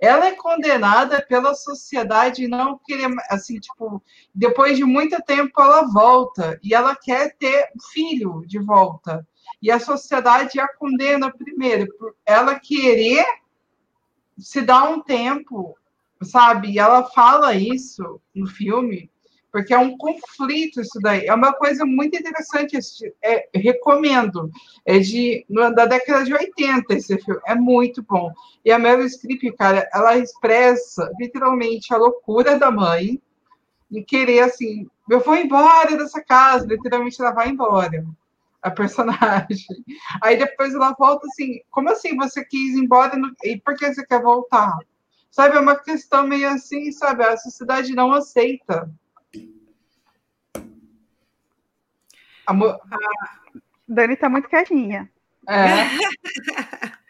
Ela é condenada pela sociedade não querer, assim, tipo, depois de muito tempo ela volta e ela quer ter filho de volta. E a sociedade a condena primeiro por ela querer se dar um tempo, sabe? E ela fala isso no filme porque é um conflito isso daí. É uma coisa muito interessante, é, recomendo. É de da década de 80 esse filme, é muito bom. E a Meryl Streep, cara, ela expressa literalmente a loucura da mãe e querer assim, eu vou embora dessa casa, literalmente ela vai embora. A personagem. Aí depois ela volta assim, como assim você quis ir embora e por que você quer voltar? Sabe, é uma questão meio assim, sabe? A sociedade não aceita. A Dani tá muito quietinha. É. [LAUGHS]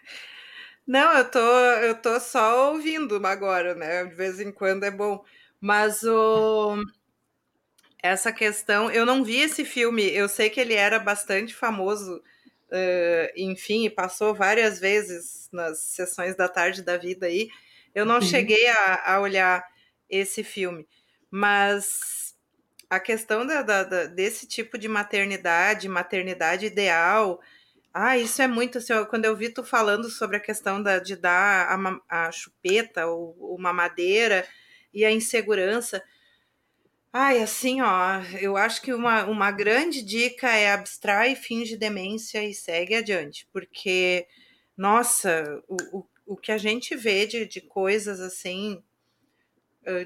Não, eu tô, eu tô só ouvindo agora, né? De vez em quando é bom. Mas o essa questão, eu não vi esse filme, eu sei que ele era bastante famoso, uh, enfim, passou várias vezes nas sessões da tarde da vida aí. Eu não Sim. cheguei a, a olhar esse filme, mas a questão da, da, da, desse tipo de maternidade, maternidade ideal, ah, isso é muito assim, quando eu vi tu falando sobre a questão da, de dar a, a chupeta ou uma madeira e a insegurança. Ai, assim, ó, eu acho que uma, uma grande dica é abstrai, finge demência e segue adiante, porque, nossa, o, o, o que a gente vê de, de coisas assim,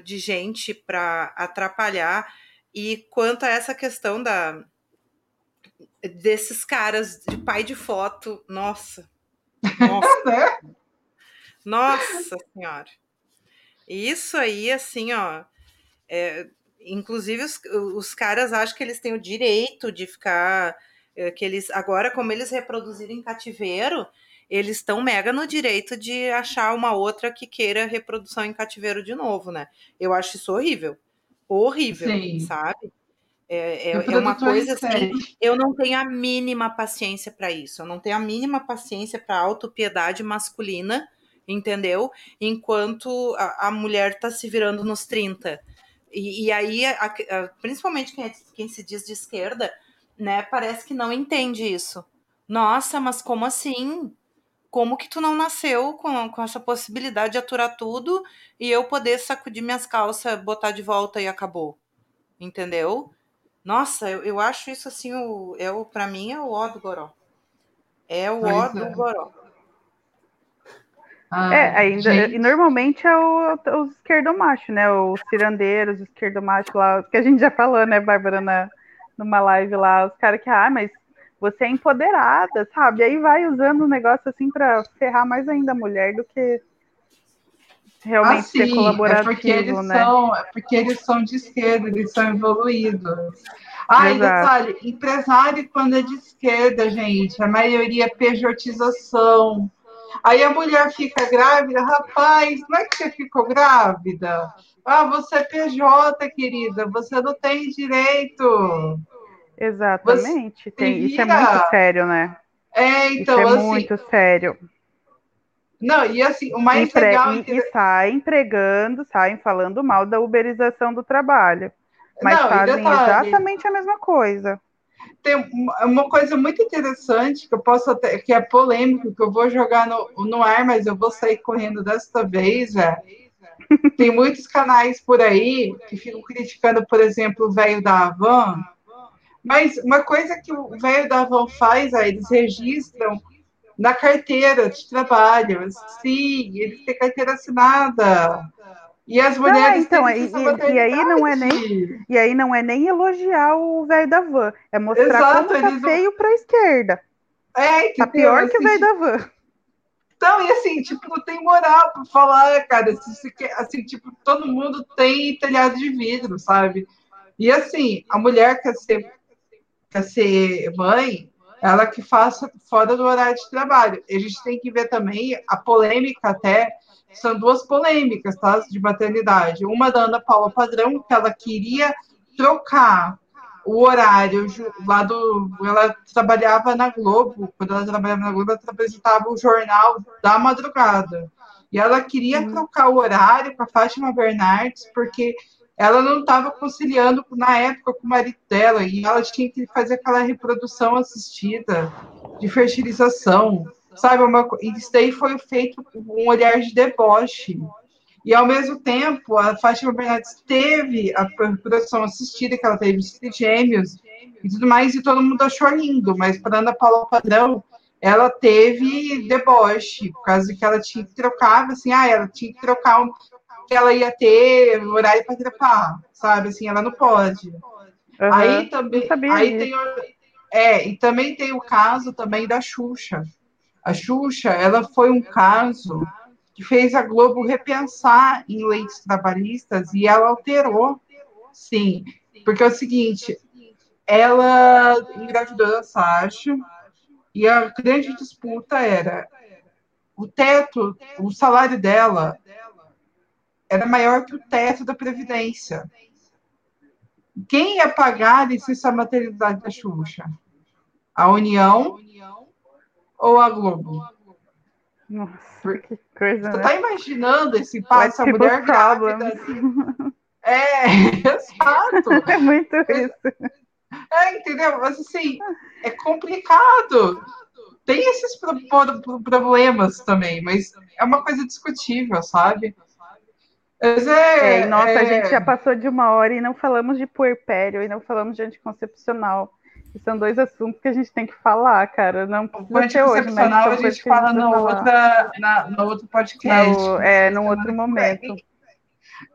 de gente para atrapalhar, e quanto a essa questão da desses caras de pai de foto, nossa. Nossa, [LAUGHS] né? nossa senhora. Isso aí, assim, ó. É, inclusive, os, os caras acham que eles têm o direito de ficar É, que eles agora, como eles reproduzirem em cativeiro, eles estão mega no direito de achar uma outra que queira reprodução em cativeiro de novo, né? Eu acho isso horrível. Horrível, Sim. sabe? É, é, é uma coisa assim, eu não tenho a mínima paciência para isso. Eu não tenho a mínima paciência para autopiedade masculina, entendeu? Enquanto a, a mulher tá se virando nos 30. E, e aí, a, a, principalmente quem, é, quem se diz de esquerda, né, parece que não entende isso. Nossa, mas como assim? Como que tu não nasceu com, com essa possibilidade de aturar tudo e eu poder sacudir minhas calças, botar de volta e acabou? Entendeu? Nossa, eu, eu acho isso assim, o, é o, pra mim é o ó do goró. É o ó do é. goró. Ah, é, ainda, gente... e normalmente é o, os esquerdomacho, né? Os cirandeiros, os esquerdomacho lá, que a gente já falou, né, Bárbara, na, numa live lá, os caras que, ah, mas você é empoderada, sabe? Aí vai usando o um negócio assim para ferrar mais ainda a mulher do que realmente ah, ser colaborativo, é porque eles né? São, é porque eles são de esquerda, eles são evoluídos. Ah, e detalhe, empresário quando é de esquerda, gente, a maioria é pejotização. Aí a mulher fica grávida, rapaz, não é que você ficou grávida? Ah, você é PJ, querida, você não tem direito. Exatamente. Tem, isso é muito sério, né? É, então, isso é assim, muito sério. Não, e assim, o mais Empre... legal... E, e saem pregando, saem falando mal da uberização do trabalho. Mas Não, fazem detalhe, exatamente a mesma coisa. Tem uma coisa muito interessante que eu posso até, que é polêmico, que eu vou jogar no, no ar, mas eu vou sair correndo desta vez, velho. Tem muitos canais por aí que ficam criticando, por exemplo, o velho da Havan, mas uma coisa que o velho da Avon faz, é, eles registram na carteira de trabalho. Sim, eles têm carteira assinada. E as mulheres ah, então, e, e, aí não é nem e aí não é nem elogiar o velho da van, é mostrar Exato, como tá feio para a esquerda. É, que tá pior assim, que o velho da van. Então, e assim, tipo, não tem moral para falar, cara, assim, assim, tipo, todo mundo tem telhado de vidro, sabe? E assim, a mulher quer ser quer ser mãe, ela que faça fora do horário de trabalho. A gente tem que ver também a polêmica até, são duas polêmicas, tá, de maternidade. Uma da Ana Paula Padrão, que ela queria trocar o horário lá do. Ela trabalhava na Globo, quando ela trabalhava na Globo, ela apresentava o jornal da madrugada. E ela queria uhum. trocar o horário com a Fátima Bernardes, porque ela não estava conciliando na época com o marido dela e ela tinha que fazer aquela reprodução assistida de fertilização, sabe? Uma, isso daí foi feito com um olhar de deboche. E, ao mesmo tempo, a Fátima Bernardes teve a reprodução assistida, que ela teve os gêmeos e tudo mais, e todo mundo achou lindo, mas para Ana Paula Padrão, ela teve deboche, por causa de que ela tinha que trocar, assim, ah, ela tinha que trocar que ela ia ter horário para trepar, sabe? Assim, ela não pode. Uhum, aí também, aí tem, é, e também tem o caso também da Xuxa. A Xuxa, ela foi um caso que fez a Globo repensar em leis trabalhistas e ela alterou, sim, porque é o seguinte, ela engravidou da Sasha e a grande disputa era o teto, o salário dela era maior que o teto da Previdência. Quem ia pagar a licença maternidade da Xuxa? A União ou a Globo? Nossa, que coisa. Você está né? imaginando esse pai, essa mulher grávida? Assim? É, [LAUGHS] exato. [LAUGHS] É muito isso. É, entendeu? Mas assim, é complicado. Tem esses problemas também, mas é uma coisa discutível, sabe? É, é, nossa, é... a gente já passou de uma hora e não falamos de puerpério e não falamos de anticoncepcional. E são dois assuntos que a gente tem que falar, cara. Não ser hoje, né? a gente fala no, outra, na, no outro podcast. No, é, num outro momento.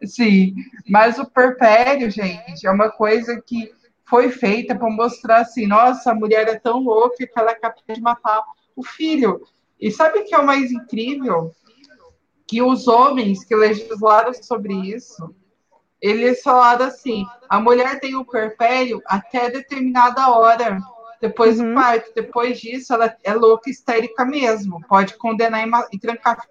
Sim, mas o puerpério, gente, é uma coisa que foi feita para mostrar assim, nossa, a mulher é tão louca que ela é capaz de matar o filho. E sabe o que é o mais incrível? Que os homens que legislaram sobre isso, eles falaram assim: a mulher tem o perpério até determinada hora. depois uhum. do parto. Depois disso, ela é louca histérica mesmo. Pode condenar e, e trancar.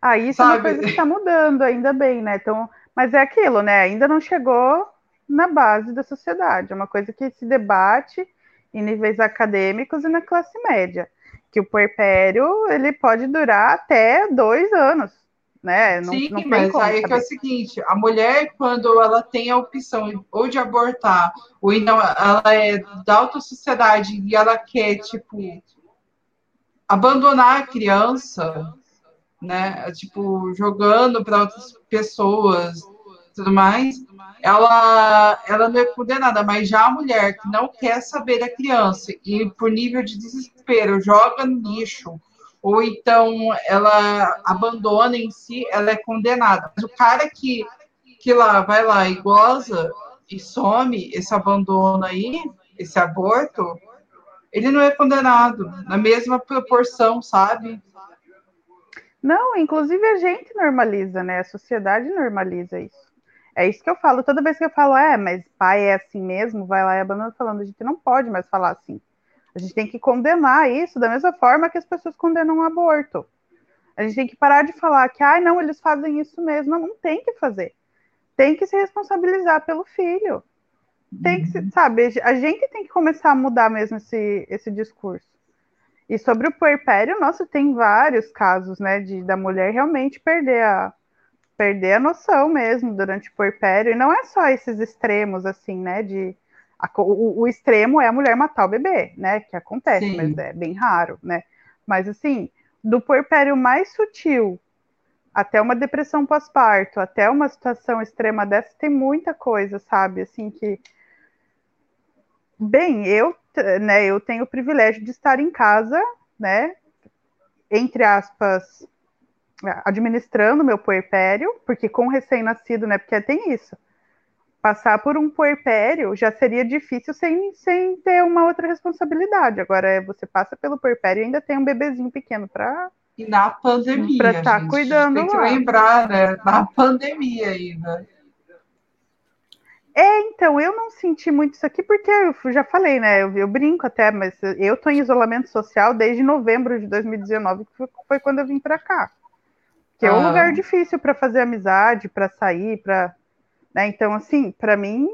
Ah, isso Sabe? é uma coisa que está mudando, ainda bem, né? Então, mas é aquilo, né? Ainda não chegou na base da sociedade. É uma coisa que se debate em níveis acadêmicos e na classe média. Que o puerpério ele pode durar até dois anos né? Não, Sim, não mas aí é que é o seguinte, a mulher, quando ela tem a opção ou de abortar, ou então ela é da alta sociedade e ela quer, tipo, abandonar a criança, né? Tipo, jogando para outras pessoas tudo mais, ela, ela não é condenada, mas já a mulher que não quer saber da criança e por nível de desespero joga no lixo ou então ela abandona em si, ela é condenada. Mas o cara que, que lá vai lá e goza e some esse abandono aí, esse aborto, ele não é condenado na mesma proporção, sabe? Não, inclusive a gente normaliza, né? A sociedade normaliza isso. É isso que eu falo. Toda vez que eu falo, é, mas pai é assim mesmo, vai lá e abandona falando, a gente não pode mais falar assim. A gente tem que condenar isso da mesma forma que as pessoas condenam o aborto. A gente tem que parar de falar que, ah, não, eles fazem isso mesmo. Não, não tem que fazer. Tem que se responsabilizar pelo filho. Tem que, uhum. sabe, a gente tem que começar a mudar mesmo esse, esse discurso. E sobre o puerpério, nossa, tem vários casos, né, de, da mulher realmente perder a, perder a noção mesmo durante o puerpério. E não é só esses extremos, assim, né, de a, o, o, extremo é a mulher matar o bebê, né? Que acontece, Sim. mas é bem raro, né? Mas assim, do puerpério mais sutil até uma depressão pós-parto, até uma situação extrema dessa, tem muita coisa, sabe? Assim que. Bem, eu, né, eu tenho o privilégio de estar em casa, né? Entre aspas, administrando meu puerpério, porque com recém-nascido, né? Porque tem isso passar por um puerpério já seria difícil sem, sem ter uma outra responsabilidade. Agora, é, você passa pelo puerpério e ainda tem um bebezinho pequeno para e na pandemia. Para estar tá cuidando. Tem que lembrar, né? Na pandemia ainda. É, então, eu não senti muito isso aqui, porque eu já falei, né? Eu, eu brinco até, mas eu estou em isolamento social desde novembro de 2019, que foi, quando eu vim para cá. Que ah. é um ah. lugar difícil para fazer amizade, para sair, para né? Então, assim, para mim,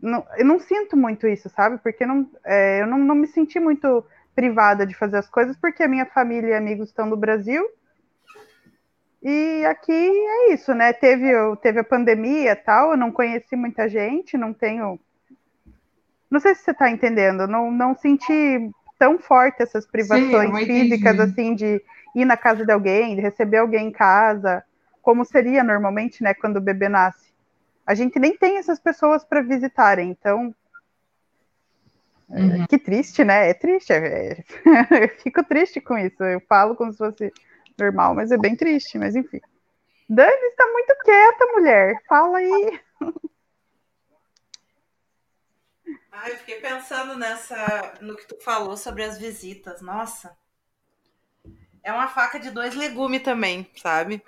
não, eu não sinto muito isso, sabe? Porque não, é, eu não, não me senti muito privada de fazer as coisas, porque a minha família e amigos estão no Brasil. E aqui é isso, né? Teve, teve a pandemia tal, eu não conheci muita gente, não tenho. Não sei se você está entendendo, não, não senti tão forte essas privações Sim, físicas, assim, de ir na casa de alguém, de receber alguém em casa como seria normalmente, né, quando o bebê nasce. A gente nem tem essas pessoas para visitarem, então. É, uhum. que triste, né? É triste. É... [LAUGHS] eu fico triste com isso. Eu falo como se fosse normal, mas é bem triste, mas enfim. Dani está muito quieta, mulher. Fala aí. [LAUGHS] Ah, eu fiquei pensando nessa, no que tu falou sobre as visitas. Nossa, é uma faca de dois legumes também, sabe?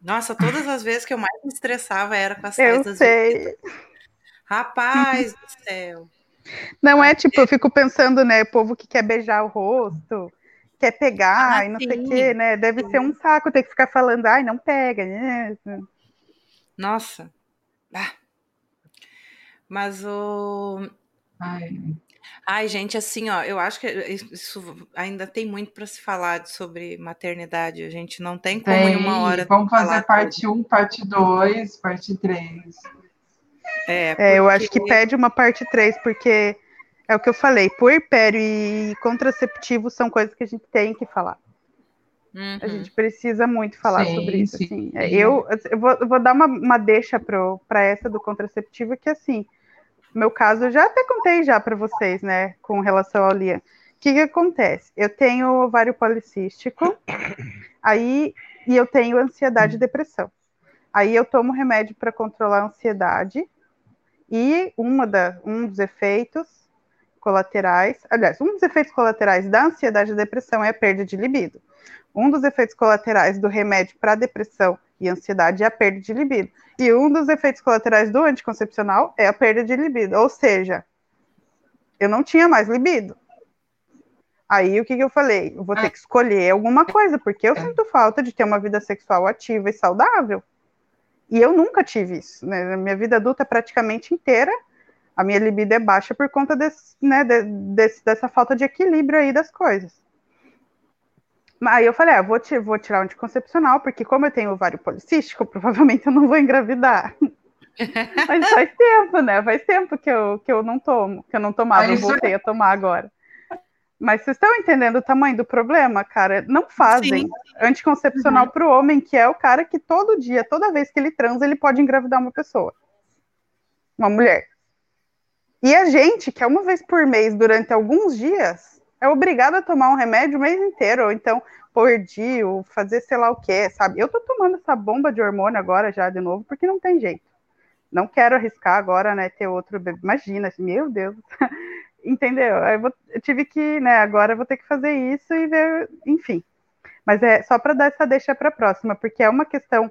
Nossa, todas as vezes que eu mais me estressava era com as festas. Eu sei. Rapaz do céu. Não é tipo, eu fico pensando, né, o povo que quer beijar o rosto, quer pegar ah, e não sim. sei o quê, né? Deve sim. ser um saco ter que ficar falando, ai, não pega, né? Nossa. Ah. Mas o. Ai. Ai, gente, assim, ó, eu acho que isso ainda tem muito para se falar sobre maternidade. A gente não tem como tem. em uma hora. Vamos fazer parte 1, um, parte 2, parte 3. É, porque... é, eu acho que pede uma parte 3, porque é o que eu falei, puerpério e contraceptivo são coisas que a gente tem que falar. Uhum. A gente precisa muito falar sim, sobre isso. Sim, assim. Sim. Eu, eu, vou, eu vou dar uma, uma deixa para essa do contraceptivo, que assim meu caso, eu já até contei já para vocês, né, com relação ao Lian. O que, que acontece? Eu tenho ovário policístico, aí e eu tenho ansiedade e depressão. Aí eu tomo remédio para controlar a ansiedade e uma da, um dos efeitos colaterais, aliás, um dos efeitos colaterais da ansiedade e depressão é a perda de libido. Um dos efeitos colaterais do remédio para depressão e ansiedade é a perda de libido. E um dos efeitos colaterais do anticoncepcional é a perda de libido. Ou seja, eu não tinha mais libido. Aí o que, que eu falei? Eu vou ter que escolher alguma coisa, porque eu sinto falta de ter uma vida sexual ativa e saudável. E eu nunca tive isso. Né? Na minha vida adulta praticamente inteira, a minha libido é baixa por conta desse, né, de, desse, dessa falta de equilíbrio aí das coisas. Aí eu falei, ah, vou, vou tirar um anticoncepcional, porque como eu tenho ovário policístico, [LAUGHS] provavelmente eu não vou engravidar. [LAUGHS] Mas faz tempo, né? Faz tempo que eu, que eu não tomo, que eu não tomava, eu voltei a tomar agora. Mas vocês estão entendendo o tamanho do problema, cara? Não fazem Sim. anticoncepcional uhum. para o homem, que é o cara que todo dia, toda vez que ele transa, ele pode engravidar uma pessoa. Uma mulher. E a gente, que é uma vez por mês durante alguns dias, é obrigado a tomar um remédio o mês inteiro, ou então por dia, ou fazer sei lá o que, sabe? Eu tô tomando essa bomba de hormônio agora já de novo, porque não tem jeito. Não quero arriscar agora, né, ter outro bebê. Imagina, meu Deus. [LAUGHS] Entendeu? Eu, vou, eu, tive que, né, agora eu vou ter que fazer isso e ver, enfim. Mas é só para dar essa deixa para a próxima, porque é uma questão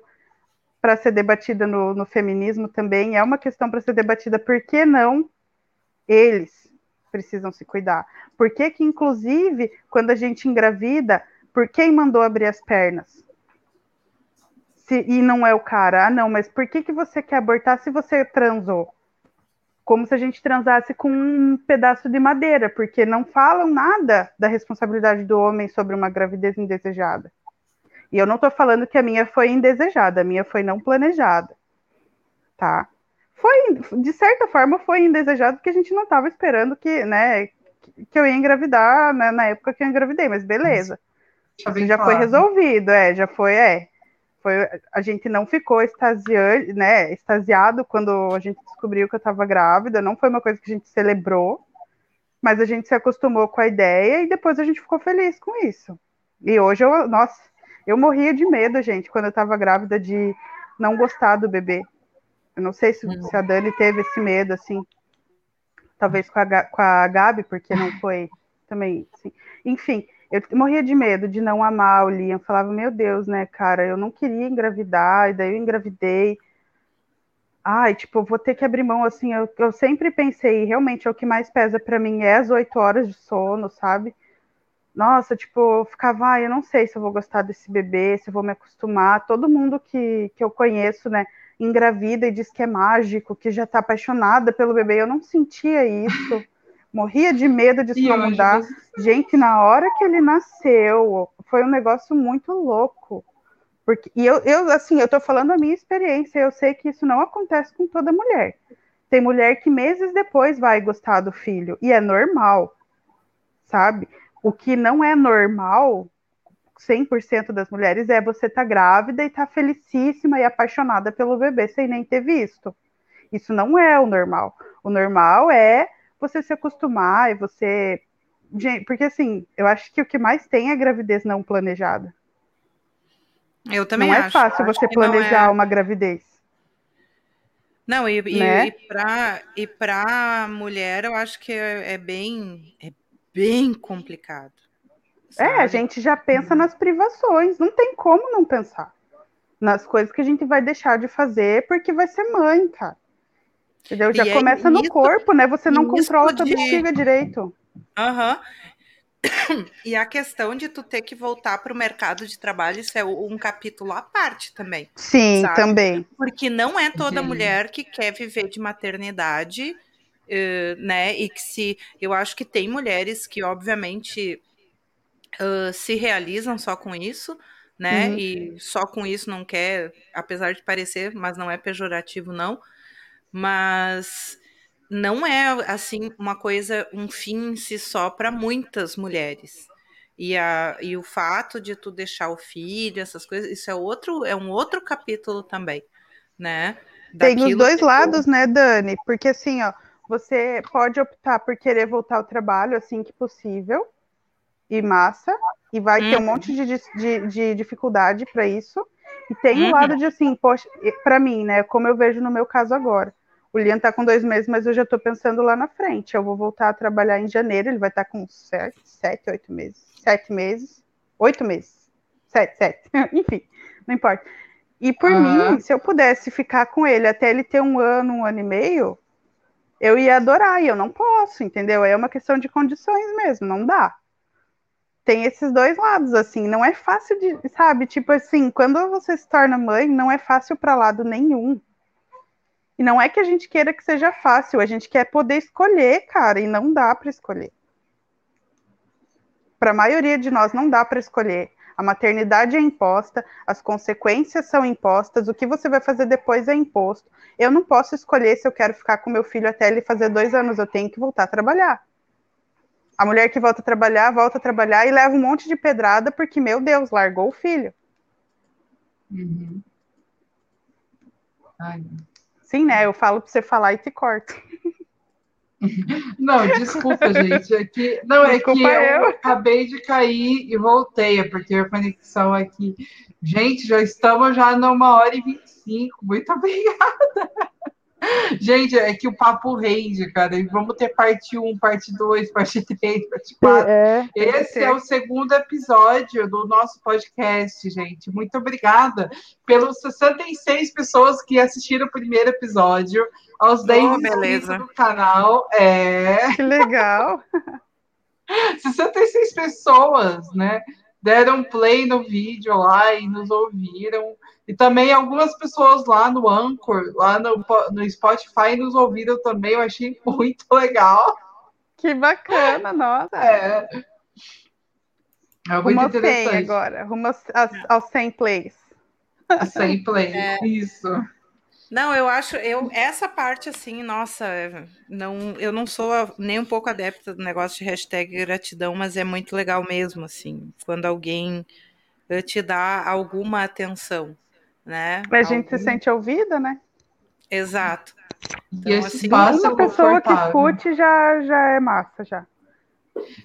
para ser debatida no, no, feminismo também, é uma questão para ser debatida, por que não eles precisam se cuidar? Por que que, inclusive, quando a gente engravida, por quem mandou abrir as pernas? Se, e não é o cara, ah, não, mas por que, que você quer abortar se você transou? Como se a gente transasse com um pedaço de madeira, porque não falam nada da responsabilidade do homem sobre uma gravidez indesejada. E eu não estou falando que a minha foi indesejada, a minha foi não planejada, tá? Foi, de certa forma, foi indesejado porque a gente não estava esperando que, né, que eu ia engravidar né, na época que eu engravidei, mas beleza. Isso já foi resolvido, é, já foi, é. Foi, a gente não ficou extasiado, né, extasiado quando a gente descobriu que eu estava grávida, não foi uma coisa que a gente celebrou, mas a gente se acostumou com a ideia e depois a gente ficou feliz com isso. E hoje eu, nossa, eu morria de medo, gente, quando eu estava grávida de não gostar do bebê. Eu não sei se, uhum. se a Dani teve esse medo, assim, talvez com a, com a Gabi, porque não [LAUGHS] foi também, assim. Enfim, eu morria de medo de não amar o Liam. Falava, meu Deus, né, cara, eu não queria engravidar, e daí eu engravidei. Ai, tipo, vou ter que abrir mão, assim, eu, eu sempre pensei, realmente, é o que mais pesa para mim é as oito horas de sono, sabe? Nossa, tipo, eu ficava, ai, eu não sei se eu vou gostar desse bebê, se eu vou me acostumar. Todo mundo que, que eu conheço, né, engravida e diz que é mágico, que já tá apaixonada pelo bebê. Eu não sentia isso [LAUGHS] morria de medo de se mudar. Gente, na hora que ele nasceu, foi um negócio muito louco. Porque, e eu, eu, assim, eu tô falando a minha experiência, eu sei que isso não acontece com toda mulher. Tem mulher que meses depois vai gostar do filho, e é normal, sabe? O que não é normal, 100% das mulheres, é você estar tá grávida e estar tá felicíssima e apaixonada pelo bebê sem nem ter visto. Isso não é o normal. O normal é você se acostumar e você. Porque assim, eu acho que o que mais tem é gravidez não planejada. Eu também não acho. é fácil você planejar é... uma gravidez. Não, e, né? e, e para mulher eu acho que é, é, bem é bem complicado. Sabe? É, a gente já pensa nas privações, não tem como não pensar nas coisas que a gente vai deixar de fazer porque vai ser mãe, cara. Entendeu? Já e começa no corpo, né? Você não controla de... a bexiga direito. Aham. Uhum. [COUGHS] E a questão de tu ter que voltar para o mercado de trabalho, isso é um capítulo à parte também. Sim, sabe? também. Porque não é toda Sim. mulher que quer viver de maternidade, uh, né? E que se. Eu acho que tem mulheres que, obviamente, uh, se realizam só com isso, né? Uhum. E só com isso não quer, apesar de parecer, mas não é pejorativo, não mas não é assim uma coisa, um fim em si só para muitas mulheres. E, a, e o fato de tu deixar o filho, essas coisas, isso é outro, é um outro capítulo também, né? Daquilo Tem os dois lados, tu... né, Dani? Porque assim, ó, você pode optar por querer voltar ao trabalho assim que possível, e massa, e vai uhum. ter um uhum. monte de, de, de dificuldade para isso. E tem uhum. o lado de assim, poxa, para mim, né, como eu vejo no meu caso agora. O Liam tá com dois meses, mas eu já estou pensando lá na frente. Eu vou voltar a trabalhar em janeiro, ele vai estar tá com sete, sete, oito meses. Sete meses. Oito meses. Sete, sete. [LAUGHS] Enfim, não importa. E por uhum. mim, se eu pudesse ficar com ele até ele ter um ano, um ano e meio, eu ia adorar e eu não posso, entendeu? É uma questão de condições mesmo, não dá. Tem esses dois lados, assim, não é fácil de, sabe? Tipo assim, quando você se torna mãe, não é fácil para lado nenhum. E não é que a gente queira que seja fácil, a gente quer poder escolher, cara, e não dá para escolher. Para a maioria de nós não dá para escolher. A maternidade é imposta, as consequências são impostas, o que você vai fazer depois é imposto. Eu não posso escolher se eu quero ficar com meu filho até ele fazer dois anos, eu tenho que voltar a trabalhar. A mulher que volta a trabalhar, volta a trabalhar e leva um monte de pedrada porque, meu Deus, largou o filho. Uhum. Ai. Sim, né? Eu falo para você falar e te corto. [LAUGHS] Não, desculpa, gente. É que, não, desculpa é que eu, eu, acabei de cair e voltei, é porque a conexão aqui. Gente, já estamos já numa hora e vinte e cinco. Muito obrigada. Gente, é que o papo rende, cara. E vamos ter parte 1, parte 2, parte 3, parte 4. É, Esse é o segundo episódio do nosso podcast, gente. Muito obrigada pelos 66 pessoas que assistiram o primeiro episódio, aos 10 oh, inscritos do canal. É... Que legal! [LAUGHS] 66 pessoas, né? Deram play no vídeo lá e nos ouviram. E também algumas pessoas lá no Anchor, lá no, no Spotify, nos ouviram também. Eu achei [LAUGHS] muito legal. Que bacana, nossa. É. É muito rumo interessante. 100 agora, rumo aos, aos 100 plays. 100 plays, é. isso. Não, eu acho, eu essa parte assim, nossa, não, eu não sou nem um pouco adepta do negócio de hashtag gratidão, mas é muito legal mesmo, assim, quando alguém eh, te dá alguma atenção né? A gente se sente ouvida, né? Exato. Então, e esse assim, uma pessoa que escute já, já é massa, já.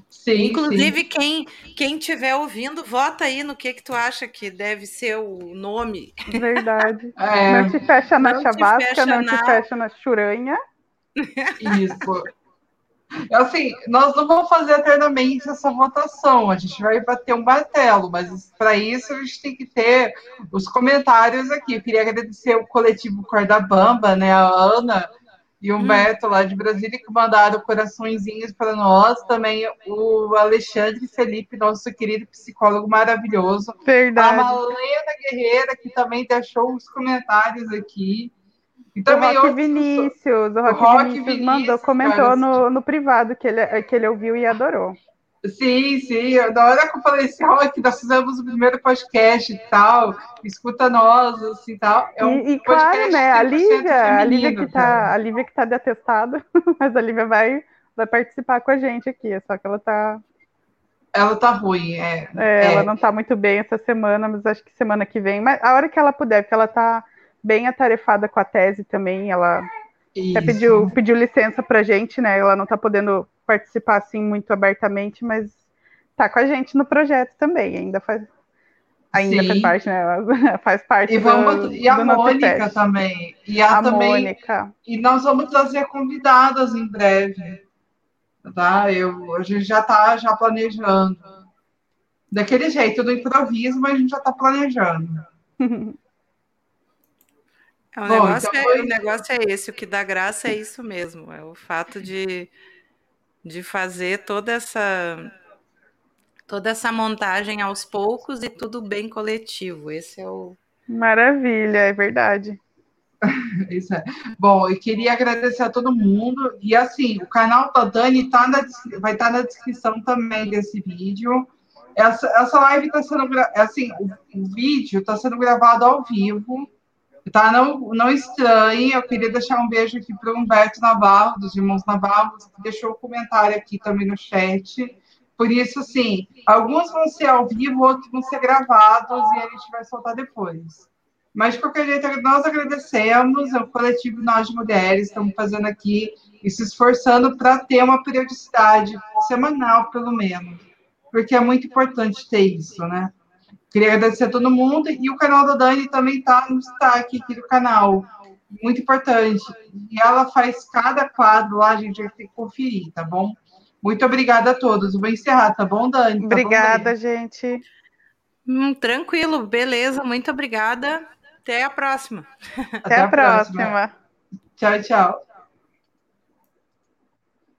Sim, Inclusive, sim. Quem, quem tiver ouvindo, vota aí no que, que tu acha que deve ser o nome. Verdade. [LAUGHS] É, não te fecha na não chavasca, fecha não na... te fecha na churanha. Isso. Assim, nós não vamos fazer eternamente essa votação, a gente vai bater um martelo, mas para isso a gente tem que ter os comentários aqui. Eu queria agradecer o coletivo Corda Bamba, né, a Ana e o Humberto hum. lá de Brasília que mandaram coraçõezinhos para nós, também o Alexandre Felipe, nosso querido psicólogo maravilhoso. Verdade. A Malena Guerreira, que também deixou os comentários aqui. E também o Rock Vinícius, o Rock, Rock Vinícius, Vinícius, mandou, comentou cara, no, no privado que ele, que ele ouviu e adorou. Sim, sim. Na hora que eu falei assim, Rock, nós fizemos o primeiro podcast e tal, escuta nós, assim, tal. É um e, e claro, né, a Lívia, a Lívia que tá, a Lívia que tá de atestado, [LAUGHS] mas a Lívia vai, vai participar com a gente aqui, só que ela tá ela tá ruim, é, é, é. Ela não tá muito bem essa semana, mas acho que semana que vem, mas a hora que ela puder, porque ela tá bem atarefada com a tese também. Ela pediu, pediu licença pra gente, né? Ela não tá podendo participar assim muito abertamente, mas tá com a gente no projeto também. Ainda faz. Ainda Sim. faz parte, né? [LAUGHS] faz parte e vamos, do, E a Mônica também. E a, a também, Mônica. E nós vamos trazer convidadas em breve. Tá? Eu, a gente já está já planejando. Daquele jeito, do improviso, mas a gente já está planejando. [LAUGHS] É, o, Bom, negócio então é, foi... o negócio é esse, o que dá graça é isso mesmo, é o fato de, de fazer toda essa toda essa montagem aos poucos e tudo bem coletivo. Esse é o Maravilha, é verdade. [LAUGHS] Isso é. Bom, eu queria agradecer a todo mundo. E assim, o canal da Dani tá na, vai estar tá na descrição também desse vídeo. Essa, essa live está sendo assim, o, o vídeo está sendo gravado ao vivo. Tá? Não, não estranhe, eu queria deixar um beijo aqui para o Humberto Navarro, dos Irmãos Navarro, que deixou o um comentário aqui também no chat. Por isso, assim, alguns vão ser ao vivo, outros vão ser gravados e a gente vai soltar depois. Mas, de qualquer jeito, nós agradecemos, é o coletivo Nós Mulheres, estamos fazendo aqui e se esforçando para ter uma periodicidade semanal, pelo menos, porque é muito importante ter isso, né? Queria agradecer a todo mundo e o canal da Dani também está no destaque aqui do canal. Muito importante. E ela faz cada quadro lá, a gente vai ter que conferir, tá bom? Muito obrigada a todos. vou encerrar, tá bom, Dani? Tá obrigada, bom, gente. Hum, tranquilo, beleza. Muito obrigada. Até a próxima. Até, Até a, próxima. próxima. Tchau, tchau.